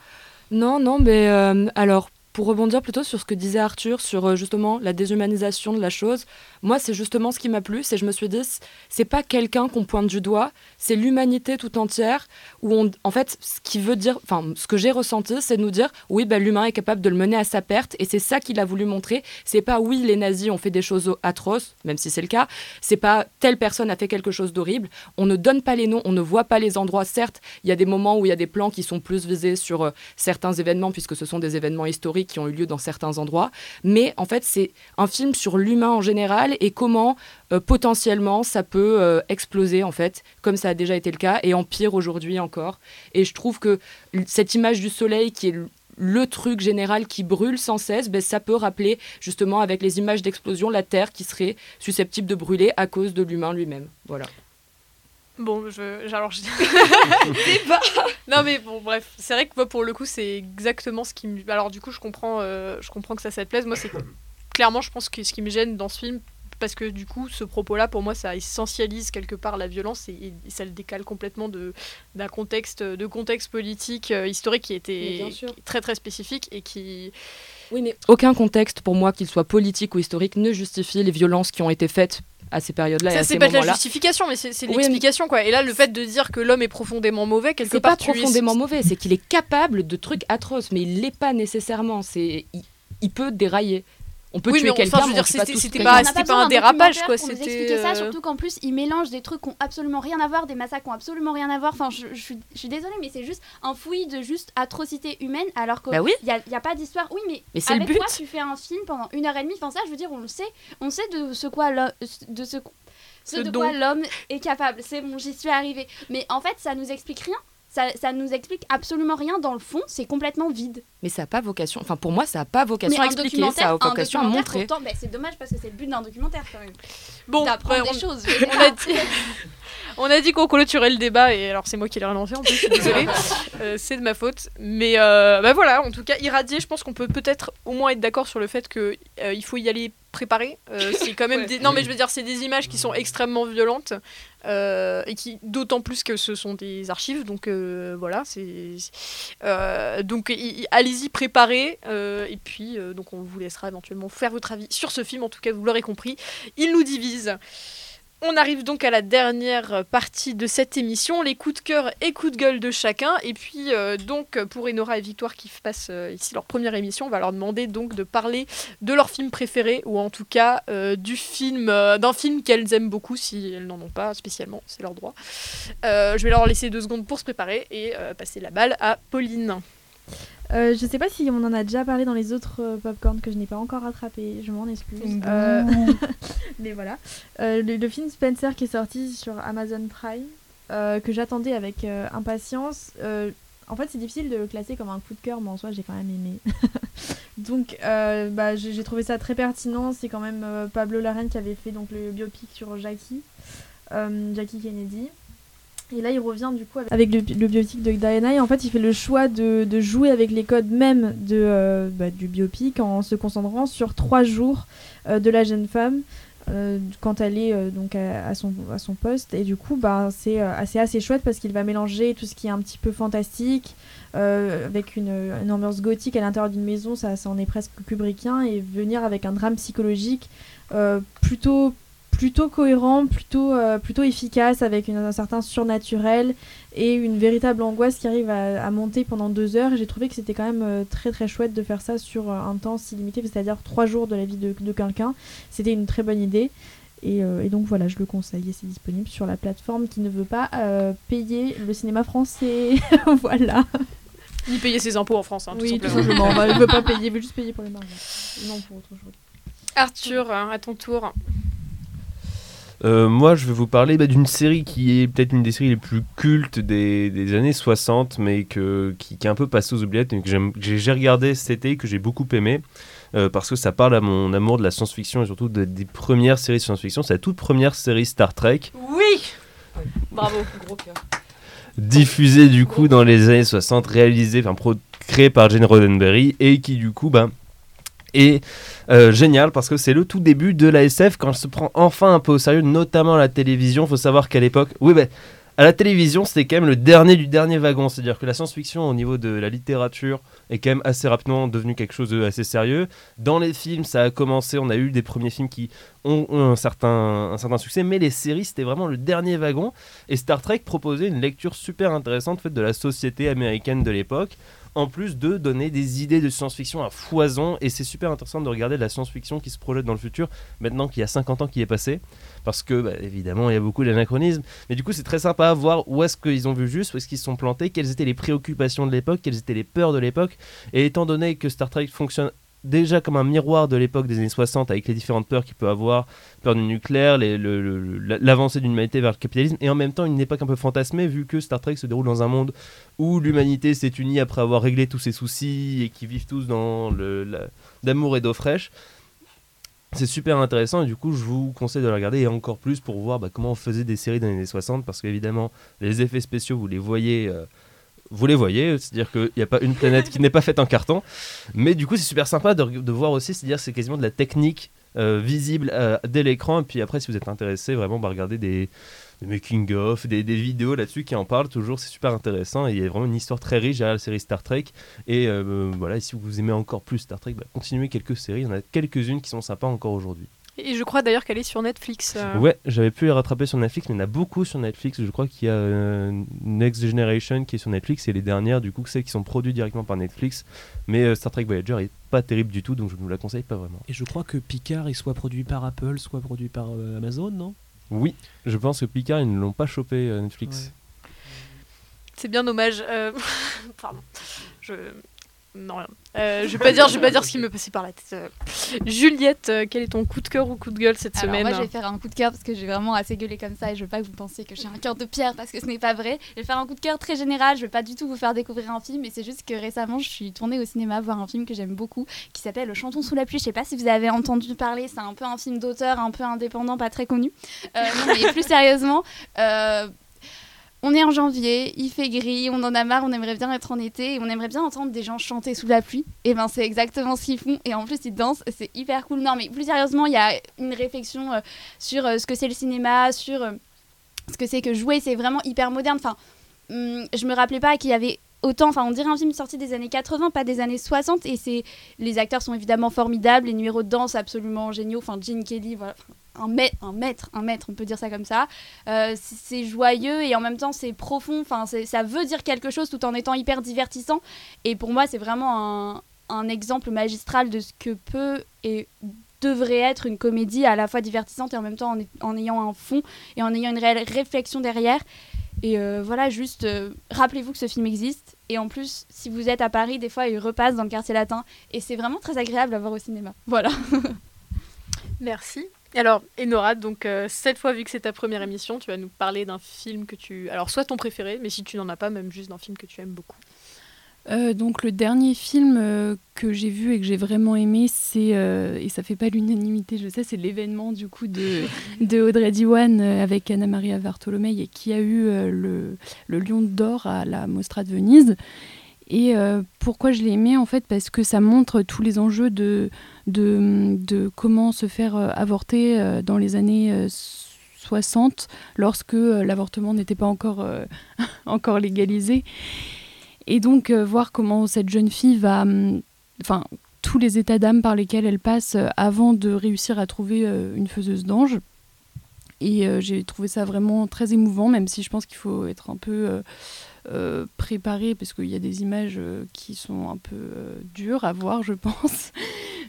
Non, non, mais euh, alors, pour rebondir plutôt sur ce que disait Arthur, sur euh, justement la déshumanisation de la chose, moi, c'est justement ce qui m'a plu, c'est je me suis dit, c'est pas quelqu'un qu'on pointe du doigt, c'est l'humanité tout entière, où on, en fait, ce qui veut dire, enfin, ce que j'ai ressenti, c'est de nous dire, oui, bah, l'humain est capable de le mener à sa perte, et c'est ça qu'il a voulu montrer. C'est pas, oui, les nazis ont fait des choses atroces, même si c'est le cas, c'est pas telle personne a fait quelque chose d'horrible, on ne donne pas les noms, on ne voit pas les endroits, certes, il y a des moments où il y a des plans qui sont plus visés sur euh, certains événements, puisque ce sont des événements historiques qui ont eu lieu dans certains endroits. Mais en fait, c'est un film sur l'humain en général et comment euh, potentiellement ça peut euh, exploser, en fait, comme ça a déjà été le cas, et empire aujourd'hui encore. Et je trouve que cette image du soleil qui est le truc général qui brûle sans cesse, ben, ça peut rappeler justement avec les images d'explosion la Terre qui serait susceptible de brûler à cause de l'humain lui-même. Voilà. Bon, je, alors je... (laughs) non mais bon, bref, c'est vrai que moi pour le coup c'est exactement ce qui me. Alors du coup je comprends, euh, je comprends que ça, ça te plaise. Moi c'est clairement je pense que ce qui me gêne dans ce film, parce que du coup ce propos-là pour moi ça essentialise quelque part la violence et, et ça le décale complètement de d'un contexte, de contexte politique euh, historique qui était bien sûr. très très spécifique et qui. Oui, mais aucun contexte pour moi, qu'il soit politique ou historique, ne justifie les violences qui ont été faites à ces périodes-là Ça ces c'est pas de la justification, mais c'est c'est Oui, l'explication quoi. Et là le fait de dire que l'homme est profondément mauvais quelque C'est part pas tu es- profondément mauvais, c'est qu'il est capable de trucs atroces, mais il l'est pas nécessairement. C'est, il, il peut dérailler. On peut Oui, tuer quelqu'un, enfin, je veux dire, pas c'était- pas- besoin pas un dérapage, quoi, c'était, expliquer ça, euh, surtout qu'en plus, il mélange des trucs qui ont absolument rien à voir, des massacres qui ont absolument rien à voir. Enfin, je, je suis, je suis désolée, mais c'est juste un fouillis de juste atrocités humaines, alors qu'il Bah oui. n'y a, y a pas d'histoire. Oui, mais, Mais le avec quoi but. tu fais un film pendant une heure et demie Enfin, ça, je veux dire, on le sait. On sait de ce quoi l'homme- de ce, ce Ce de dont- quoi l'homme est capable. C'est bon, j'y suis arrivée. Mais en fait, ça nous explique rien. Ça, ça nous explique absolument rien dans le fond. C'est complètement vide. Mais ça n'a pas vocation. Enfin, pour moi, ça n'a pas vocation à un expliquer, documentaire- ça a vocation à montrer. pourtant, bah, c'est dommage parce que c'est le but d'un documentaire quand même. Bon, d'apprendre des on- choses. (laughs) a dit, on a dit qu'on clôturait le débat et alors c'est moi qui l'ai relancé en plus, je suis (laughs) désolée, Euh, c'est de ma faute. Mais euh, bah voilà, en tout cas, irradier, je pense qu'on peut peut-être au moins être d'accord sur le fait que euh, il faut y aller préparé. Euh, (laughs) c'est quand même Ouais. des... non mais je veux dire c'est des images qui sont extrêmement violentes euh, et qui d'autant plus que ce sont des archives donc euh, voilà c'est euh, donc allez-y préparez euh, et puis euh, donc on vous laissera éventuellement faire votre avis sur ce film en tout cas vous l'aurez compris il nous divise on arrive donc à la dernière partie de cette émission, les coups de cœur et coups de gueule de chacun. Et puis euh, donc pour Enora et Victoire qui passent euh, ici leur première émission, on va leur demander donc de parler de leur film préféré ou en tout cas euh, du film, d'un film qu'elles aiment beaucoup si elles n'en ont pas spécialement, c'est leur droit. Je vais leur laisser deux secondes pour se préparer et passer la balle à Pauline. Euh, je sais pas si on en a déjà parlé dans les autres euh, popcorn que je n'ai pas encore rattrapé, je m'en excuse. Euh, (laughs) mais voilà. Euh, le, le film Spencer qui est sorti sur Amazon Prime, que j'attendais avec impatience. en fait, c'est difficile de le classer comme un coup de cœur, mais en soi, j'ai quand même aimé. (laughs) donc, bah, j'ai trouvé ça très pertinent. C'est quand même Pablo Larraín qui avait fait donc, le biopic sur Jackie, Jackie Kennedy. Et là, il revient du coup avec le, le biopic de Diana. Et en fait, il fait le choix de, de jouer avec les codes même de, euh, bah, du biopic en se concentrant sur trois jours euh, de la jeune femme euh, quand elle est donc à, à son, à son poste. Et du coup, bah, c'est assez, assez chouette parce qu'il va mélanger tout ce qui est un petit peu fantastique avec une, une ambiance gothique à l'intérieur d'une maison. Ça, ça en est presque kubrickien. Et venir avec un drame psychologique plutôt plutôt cohérent, plutôt, euh, plutôt efficace, avec une- un certain surnaturel et une véritable angoisse qui arrive à, à monter pendant deux heures. J'ai trouvé que c'était quand même euh, très très chouette de faire ça sur euh, un temps si limité, c'est-à-dire trois jours de la vie de, de quelqu'un. C'était une très bonne idée. Et, euh, et donc voilà, je le conseille et c'est disponible sur la plateforme qui ne veut pas payer le cinéma français. (laughs) voilà. Ni payer ses impôts en France, hein, tout oui, tout simplement. simplement. Bah, veut pas (laughs) payer, veut juste payer pour les mariages. Non, pour autre chose. Arthur, hein, à ton tour. Euh, moi, je vais vous parler bah, d'une série qui est peut-être une des séries les plus cultes des, des années 60, mais que, qui, qui est un peu passée aux oubliettes, et que j'ai regardé cet été, que j'ai beaucoup aimé, euh, parce que ça parle à mon amour de la science-fiction et surtout de- des premières séries de science-fiction. C'est la toute première série Star Trek, Oui Bravo. Gros cœur. diffusée du coup dans les années 60, réalisée, enfin créée par Gene Roddenberry, et qui du coup, bah, est euh, génial parce que c'est le tout début de la SF quand elle se prend enfin un peu au sérieux, notamment à la télévision. faut savoir qu'à l'époque, oui, ben, à la télévision, c'était quand même le dernier du dernier wagon. C'est-à-dire que la science-fiction, au niveau de la littérature, est quand même assez rapidement devenu quelque chose d'assez sérieux. Dans les films, ça a commencé, on a eu des premiers films qui ont, ont un, certain, un certain succès, mais les séries, c'était vraiment le dernier wagon. Et Star Trek proposait une lecture super intéressante faite de la société américaine de l'époque en plus de donner des idées de science-fiction à foison. Et c'est super intéressant de regarder de la science-fiction qui se projette dans le futur, maintenant qu'il y a 50 ans qui est passé. Parce que, bah, évidemment, il y a beaucoup d'anachronismes. Mais du coup, c'est très sympa à voir où est-ce qu'ils ont vu juste, où est-ce qu'ils se sont plantés, quelles étaient les préoccupations de l'époque, quelles étaient les peurs de l'époque. Et étant donné que Star Trek fonctionne déjà comme un miroir de l'époque des années 60 avec les différentes peurs qu'il peut avoir, peur du nucléaire, les- le- la- l'avancée d'une humanité vers le capitalisme, et en même temps une époque un peu fantasmée vu que Star Trek se déroule dans un monde où l'humanité s'est unie après avoir réglé tous ses soucis et qui vivent tous dans la- d'amour et d'eau fraîche. C'est super intéressant et du coup je vous conseille de le regarder et encore plus pour voir bah, comment on faisait des séries dans les années 60 parce qu'évidemment les effets spéciaux vous les voyez euh, vous les voyez, c'est-à-dire qu'il n'y a pas une planète qui n'est pas faite en carton. Mais du coup, c'est super sympa de, voir aussi, c'est-à-dire c'est quasiment de la technique euh, visible euh, dès l'écran. Et puis après, si vous êtes intéressé, vraiment, bah, regardez des, making-of, des, vidéos là-dessus qui en parlent toujours. C'est super intéressant. Et il y a vraiment une histoire très riche derrière la série Star Trek. Et euh, voilà, si vous aimez encore plus Star Trek, bah, continuez quelques séries. Il y en a quelques-unes qui sont sympas encore aujourd'hui. Et je crois d'ailleurs qu'elle est sur Netflix. euh. Ouais, j'avais pu les rattraper sur Netflix, mais il y en a beaucoup sur Netflix. Je crois qu'il y a euh, Next Generation qui est sur Netflix et les dernières, du coup, celles qui sont produites directement par Netflix. Mais euh, Star Trek Voyager est pas terrible du tout, donc je ne vous la conseille pas vraiment. Et je crois que Picard, il soit produit par Apple, soit produit par euh, Amazon, non? Oui, je pense que Picard, ils ne l'ont pas chopé euh, Netflix. C'est bien dommage. euh, (laughs) Pardon. Je. Non, rien. Euh, je vais pas dire, je vais pas dire ce qui me passait par la tête. Euh, Juliette, euh, quel est ton coup de cœur ou coup de gueule cette Alors semaine moi je vais faire un coup de cœur parce que j'ai vraiment assez gueulé comme ça et je veux pas que vous pensiez que j'ai un cœur de pierre parce que ce n'est pas vrai. Je vais faire un coup de cœur très général, je vais pas du tout vous faire découvrir un film mais c'est juste que récemment je suis tournée au cinéma voir un film que j'aime beaucoup qui s'appelle Chantons sous la pluie. Je sais pas si vous avez entendu parler, c'est un peu un film d'auteur, un peu indépendant, pas très connu. Non mais plus sérieusement, on est en janvier, il fait gris, on en a marre, on aimerait bien être en été et on aimerait bien entendre des gens chanter sous la pluie. Et ben c'est exactement ce qu'ils font et en plus ils dansent, c'est hyper cool. Non mais plus sérieusement, il y a une réflexion euh, sur euh, ce que c'est le cinéma, sur euh, ce que c'est que jouer, c'est vraiment hyper moderne. Enfin, hum, je me rappelais pas qu'il y avait autant, enfin on dirait un film sorti des années 80, pas des années 60 et c'est les acteurs sont évidemment formidables, les numéros de danse absolument géniaux, enfin Gene Kelly, voilà, un maître, un maître, un maître, on peut dire ça comme ça. Euh, c'est- joyeux et en même temps c'est profond. Enfin, ça veut dire quelque chose tout en étant hyper divertissant. Et pour moi, c'est vraiment un, exemple magistral de ce que peut et devrait être une comédie à la fois divertissante et en même temps en, en ayant un fond et en ayant une réelle réflexion derrière. Et euh, voilà, juste euh, rappelez-vous que ce film existe. Et en plus, si vous êtes à Paris, des fois il repasse dans le quartier latin. Et c'est vraiment très agréable à voir au cinéma. Voilà. (laughs) Merci. Alors, Enora, donc euh, cette fois, vu que c'est ta première émission, tu vas nous parler d'un film que tu. Alors, soit ton préféré, mais si tu n'en as pas, même juste d'un film que tu aimes beaucoup. Euh, donc le dernier film euh, que j'ai vu et que j'ai vraiment aimé, c'est et ça fait pas l'unanimité, je sais, c'est l'événement du coup de, (laughs) de Audrey Diwan avec Anna Maria Bartolomei et qui a eu le, le Lion d'or à la Mostra de Venise. Et euh, pourquoi je l'ai aimé en fait Parce que ça montre tous les enjeux de, de, de comment se faire euh, avorter euh, dans les années euh, 60 lorsque l'avortement n'était pas encore, (laughs) encore légalisé. Et donc voir comment cette jeune fille va... hum, Enfin, tous les états d'âme par lesquels elle passe avant de réussir à trouver une faiseuse d'ange. Et j'ai trouvé ça vraiment très émouvant, même si je pense qu'il faut être un peu euh, préparé, parce qu'il y a des images euh, qui sont un peu euh, dures à voir, je (laughs) pense.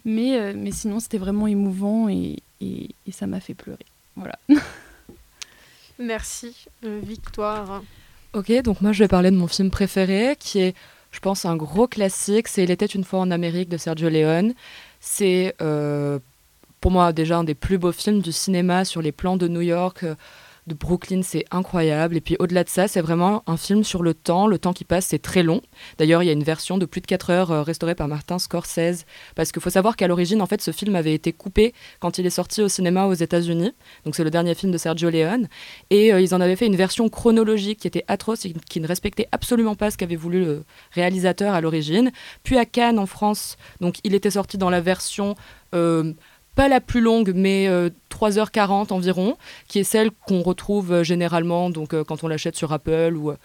Mais, euh, mais sinon, c'était vraiment émouvant et, et- et ça m'a fait pleurer. Voilà. (laughs) Merci, Victoire. Ok, donc moi je vais parler de mon film préféré, qui est, je pense, un gros classique. C'est Il était une fois en Amérique de Sergio Leone. C'est euh, pour moi déjà un des plus beaux films du cinéma sur les plans de New York, euh, de Brooklyn, c'est incroyable. Et puis au-delà de ça, c'est vraiment un film sur le temps. Le temps qui passe, c'est très long. D'ailleurs, il y a une version de plus de 4 heures euh, restaurée par Martin Scorsese. Parce qu'il faut savoir qu'à l'origine, en fait, ce film avait été coupé quand il est sorti au cinéma aux États-Unis. Donc c'est le dernier film de Sergio Leone. Et euh, ils en avaient fait une version chronologique qui était atroce et qui ne respectait absolument pas ce qu'avait voulu le réalisateur à l'origine. Puis à Cannes, en France, donc il était sorti dans la version euh, pas la plus longue, mais euh, 3h40 environ, qui est celle qu'on retrouve euh, généralement donc, euh, quand on l'achète sur Apple ou euh,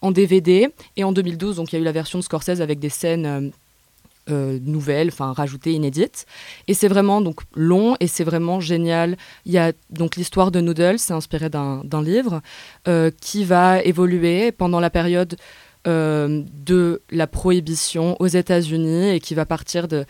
en DVD. Et en 2012, donc, il y a eu la version de Scorsese avec des scènes nouvelles, enfin rajoutées, inédites. Et c'est vraiment donc long et c'est vraiment génial. Il y a donc l'histoire de Noodles, c'est inspiré d'un livre qui va évoluer pendant la période de la prohibition aux États-Unis et qui va partir de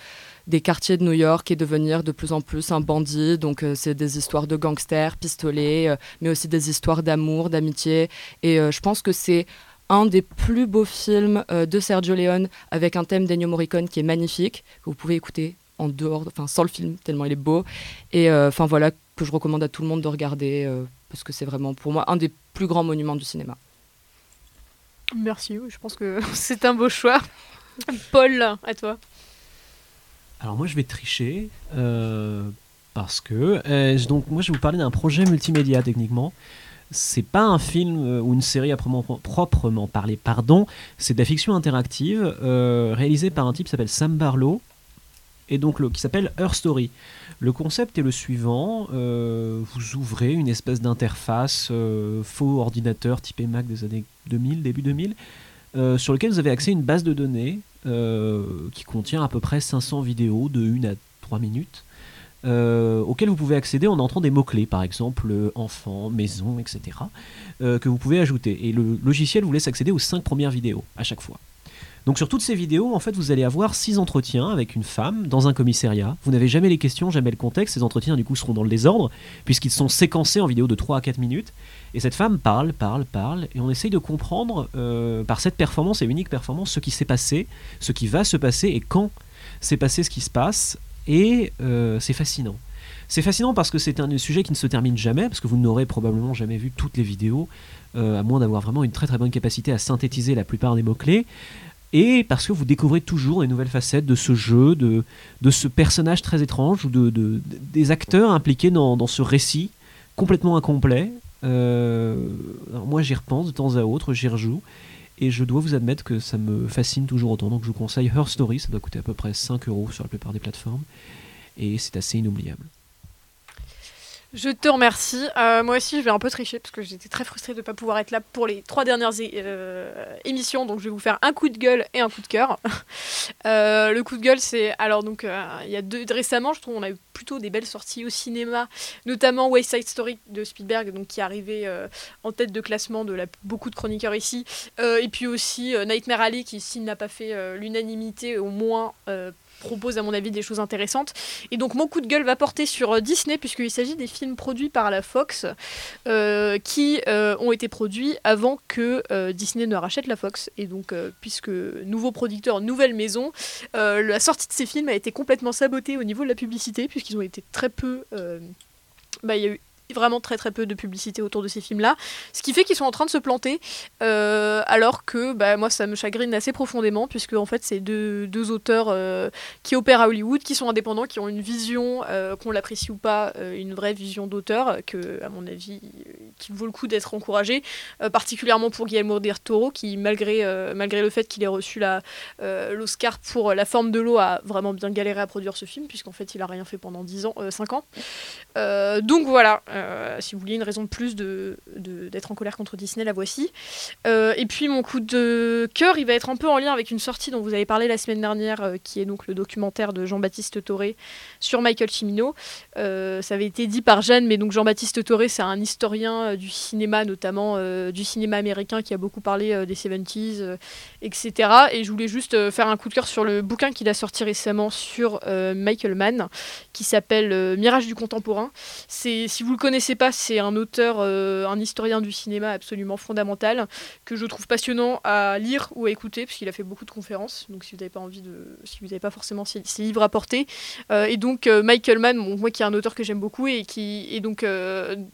des quartiers de New York et devenir de plus en plus un bandit. Donc euh, c'est des histoires de gangsters, pistolets, euh, mais aussi des histoires d'amour, d'amitié. Et euh, je pense que c'est un des plus beaux films de Sergio Leone avec un thème d'Ennio Morricone qui est magnifique, que vous pouvez écouter en dehors, enfin sans le film, tellement il est beau. Et enfin voilà, que je recommande à tout le monde de regarder, parce que c'est vraiment pour moi un des plus grands monuments du cinéma. Merci, je pense que (laughs) c'est un beau choix. Paul, à toi. Alors moi je vais tricher. euh, parce que je- donc moi je vais vous parler d'un projet multimédia techniquement. C'est pas un film euh, ou une série à proprement, parler, pardon. C'est de la fiction interactive euh, réalisée par un type qui s'appelle Sam Barlow et donc le- qui s'appelle Her Story. Le concept est le suivant vous ouvrez une espèce d'interface faux ordinateur typé Mac des années 2000, début 2000, euh, sur lequel vous avez accès à une base de données euh, qui contient à peu près 500 vidéos de 1 à 3 minutes, euh, auxquelles vous pouvez accéder en entrant des mots-clés, par exemple enfant, maison, etc., que vous pouvez ajouter. Et le logiciel vous laisse accéder aux 5 premières vidéos à chaque fois. Donc sur toutes ces vidéos, en fait, vous allez avoir six entretiens avec une femme dans un commissariat. Vous n'avez jamais les questions, jamais le contexte. Ces entretiens, du coup, seront dans le désordre, puisqu'ils sont séquencés en vidéos de 3 à 4 minutes. Et cette femme parle, parle, parle, et on essaye de comprendre, euh, par cette performance et unique performance, ce qui s'est passé, ce qui va se passer, et quand s'est passé ce qui se passe. Et euh, c'est fascinant. C'est fascinant parce que c'est un sujet qui ne se termine jamais, parce que vous n'aurez probablement jamais vu toutes les vidéos, euh, à moins d'avoir vraiment une très très bonne capacité à synthétiser la plupart des mots-clés et parce que vous découvrez toujours des nouvelles facettes de ce jeu, de, ce personnage très étrange, ou de, de- des acteurs impliqués dans, ce récit complètement incomplet. Euh, moi j'y repense de temps à autre, j'y rejoue, et je dois vous admettre que ça me fascine toujours autant. Donc je vous conseille Her Story, ça doit coûter à peu près 5 euros sur la plupart des plateformes, et c'est assez inoubliable. Je te remercie. Euh, moi aussi, je vais un peu tricher parce que j'étais très frustrée de ne pas pouvoir être là pour les trois dernières euh, émissions. Donc, je vais vous faire un coup de gueule et un coup de cœur. (laughs) Euh, le coup de gueule, c'est alors donc il y a deux récemment, je trouve, on a eu plutôt des belles sorties au cinéma, notamment West Side Story de Spielberg, donc qui est arrivé en tête de classement de beaucoup de chroniqueurs ici, et puis aussi Nightmare Alley qui, s'il n'a pas fait l'unanimité, au moins propose à mon avis des choses intéressantes. Et donc mon coup de gueule va porter sur euh, Disney puisqu'il s'agit des films produits par la Fox euh, qui euh, ont été produits avant que Disney ne rachète la Fox. Et donc puisque nouveau producteur, nouvelle maison, la sortie de ces films a été complètement sabotée au niveau de la publicité puisqu'ils ont été très peu... bah, il y a eu vraiment très très peu de publicité autour de ces films-là, ce qui fait qu'ils sont en train de se planter, euh, alors que bah, moi ça me chagrine assez profondément, puisque en fait c'est deux, deux auteurs euh, qui opèrent à Hollywood, qui sont indépendants, qui ont une vision, euh, qu'on l'apprécie ou pas, une vraie vision d'auteur, que à mon avis, qui vaut le coup d'être encouragée, particulièrement pour Guillermo del Toro, qui malgré, malgré le fait qu'il ait reçu l'Oscar pour La forme de l'eau, a vraiment bien galéré à produire ce film, puisqu'en fait il a rien fait pendant 10 ans, 5 ans. Donc voilà, euh, si vous voulez une raison de plus d'être en colère contre Disney, la voici. Euh, et puis mon coup de cœur, il va être un peu en lien avec une sortie dont vous avez parlé la semaine dernière, euh, qui est donc le documentaire de Jean-Baptiste Toré sur Michael Cimino. Ça avait été dit par Jeanne, mais donc Jean-Baptiste Toré, c'est un historien du cinéma, notamment du cinéma américain, qui a beaucoup parlé des 70s, euh, etc. Et je voulais juste faire un coup de cœur sur le bouquin qu'il a sorti récemment sur Michael Mann, qui s'appelle Mirage du contemporain. C'est, si vous le connaissez pas, c'est un auteur, euh, un historien du cinéma absolument fondamental que je trouve passionnant à lire ou à écouter, parce qu'il a fait beaucoup de conférences. Donc si vous n'avez pas envie de, si vous n'avez pas forcément ses, livres à porter, Euh, et donc euh, Michael Mann, moi qui est un auteur que j'aime beaucoup et qui, et donc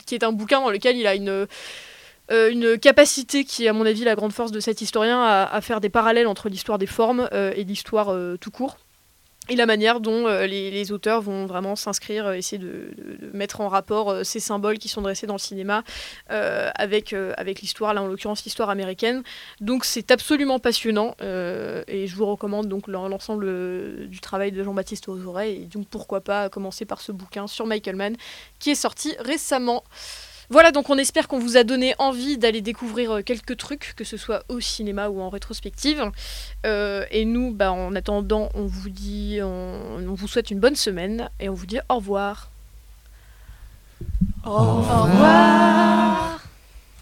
qui est un bouquin dans lequel il a une capacité qui est à mon avis la grande force de cet historien à, faire des parallèles entre l'histoire des formes et l'histoire tout court et la manière dont euh, les, auteurs vont vraiment s'inscrire, euh, essayer de, mettre en rapport euh, ces symboles qui sont dressés dans le cinéma avec, avec l'histoire, là en l'occurrence l'histoire américaine. Donc c'est absolument passionnant et je vous recommande donc l'en- l'ensemble du travail de Jean-Baptiste Auzorey et donc pourquoi pas commencer par ce bouquin sur Michael Mann qui est sorti récemment. Voilà, donc on espère qu'on vous a donné envie d'aller découvrir euh, quelques trucs, que ce soit au cinéma ou en rétrospective. Euh, et nous, bah, en attendant, on vous dit, on, on vous souhaite une bonne semaine et on vous dit au revoir. Au revoir.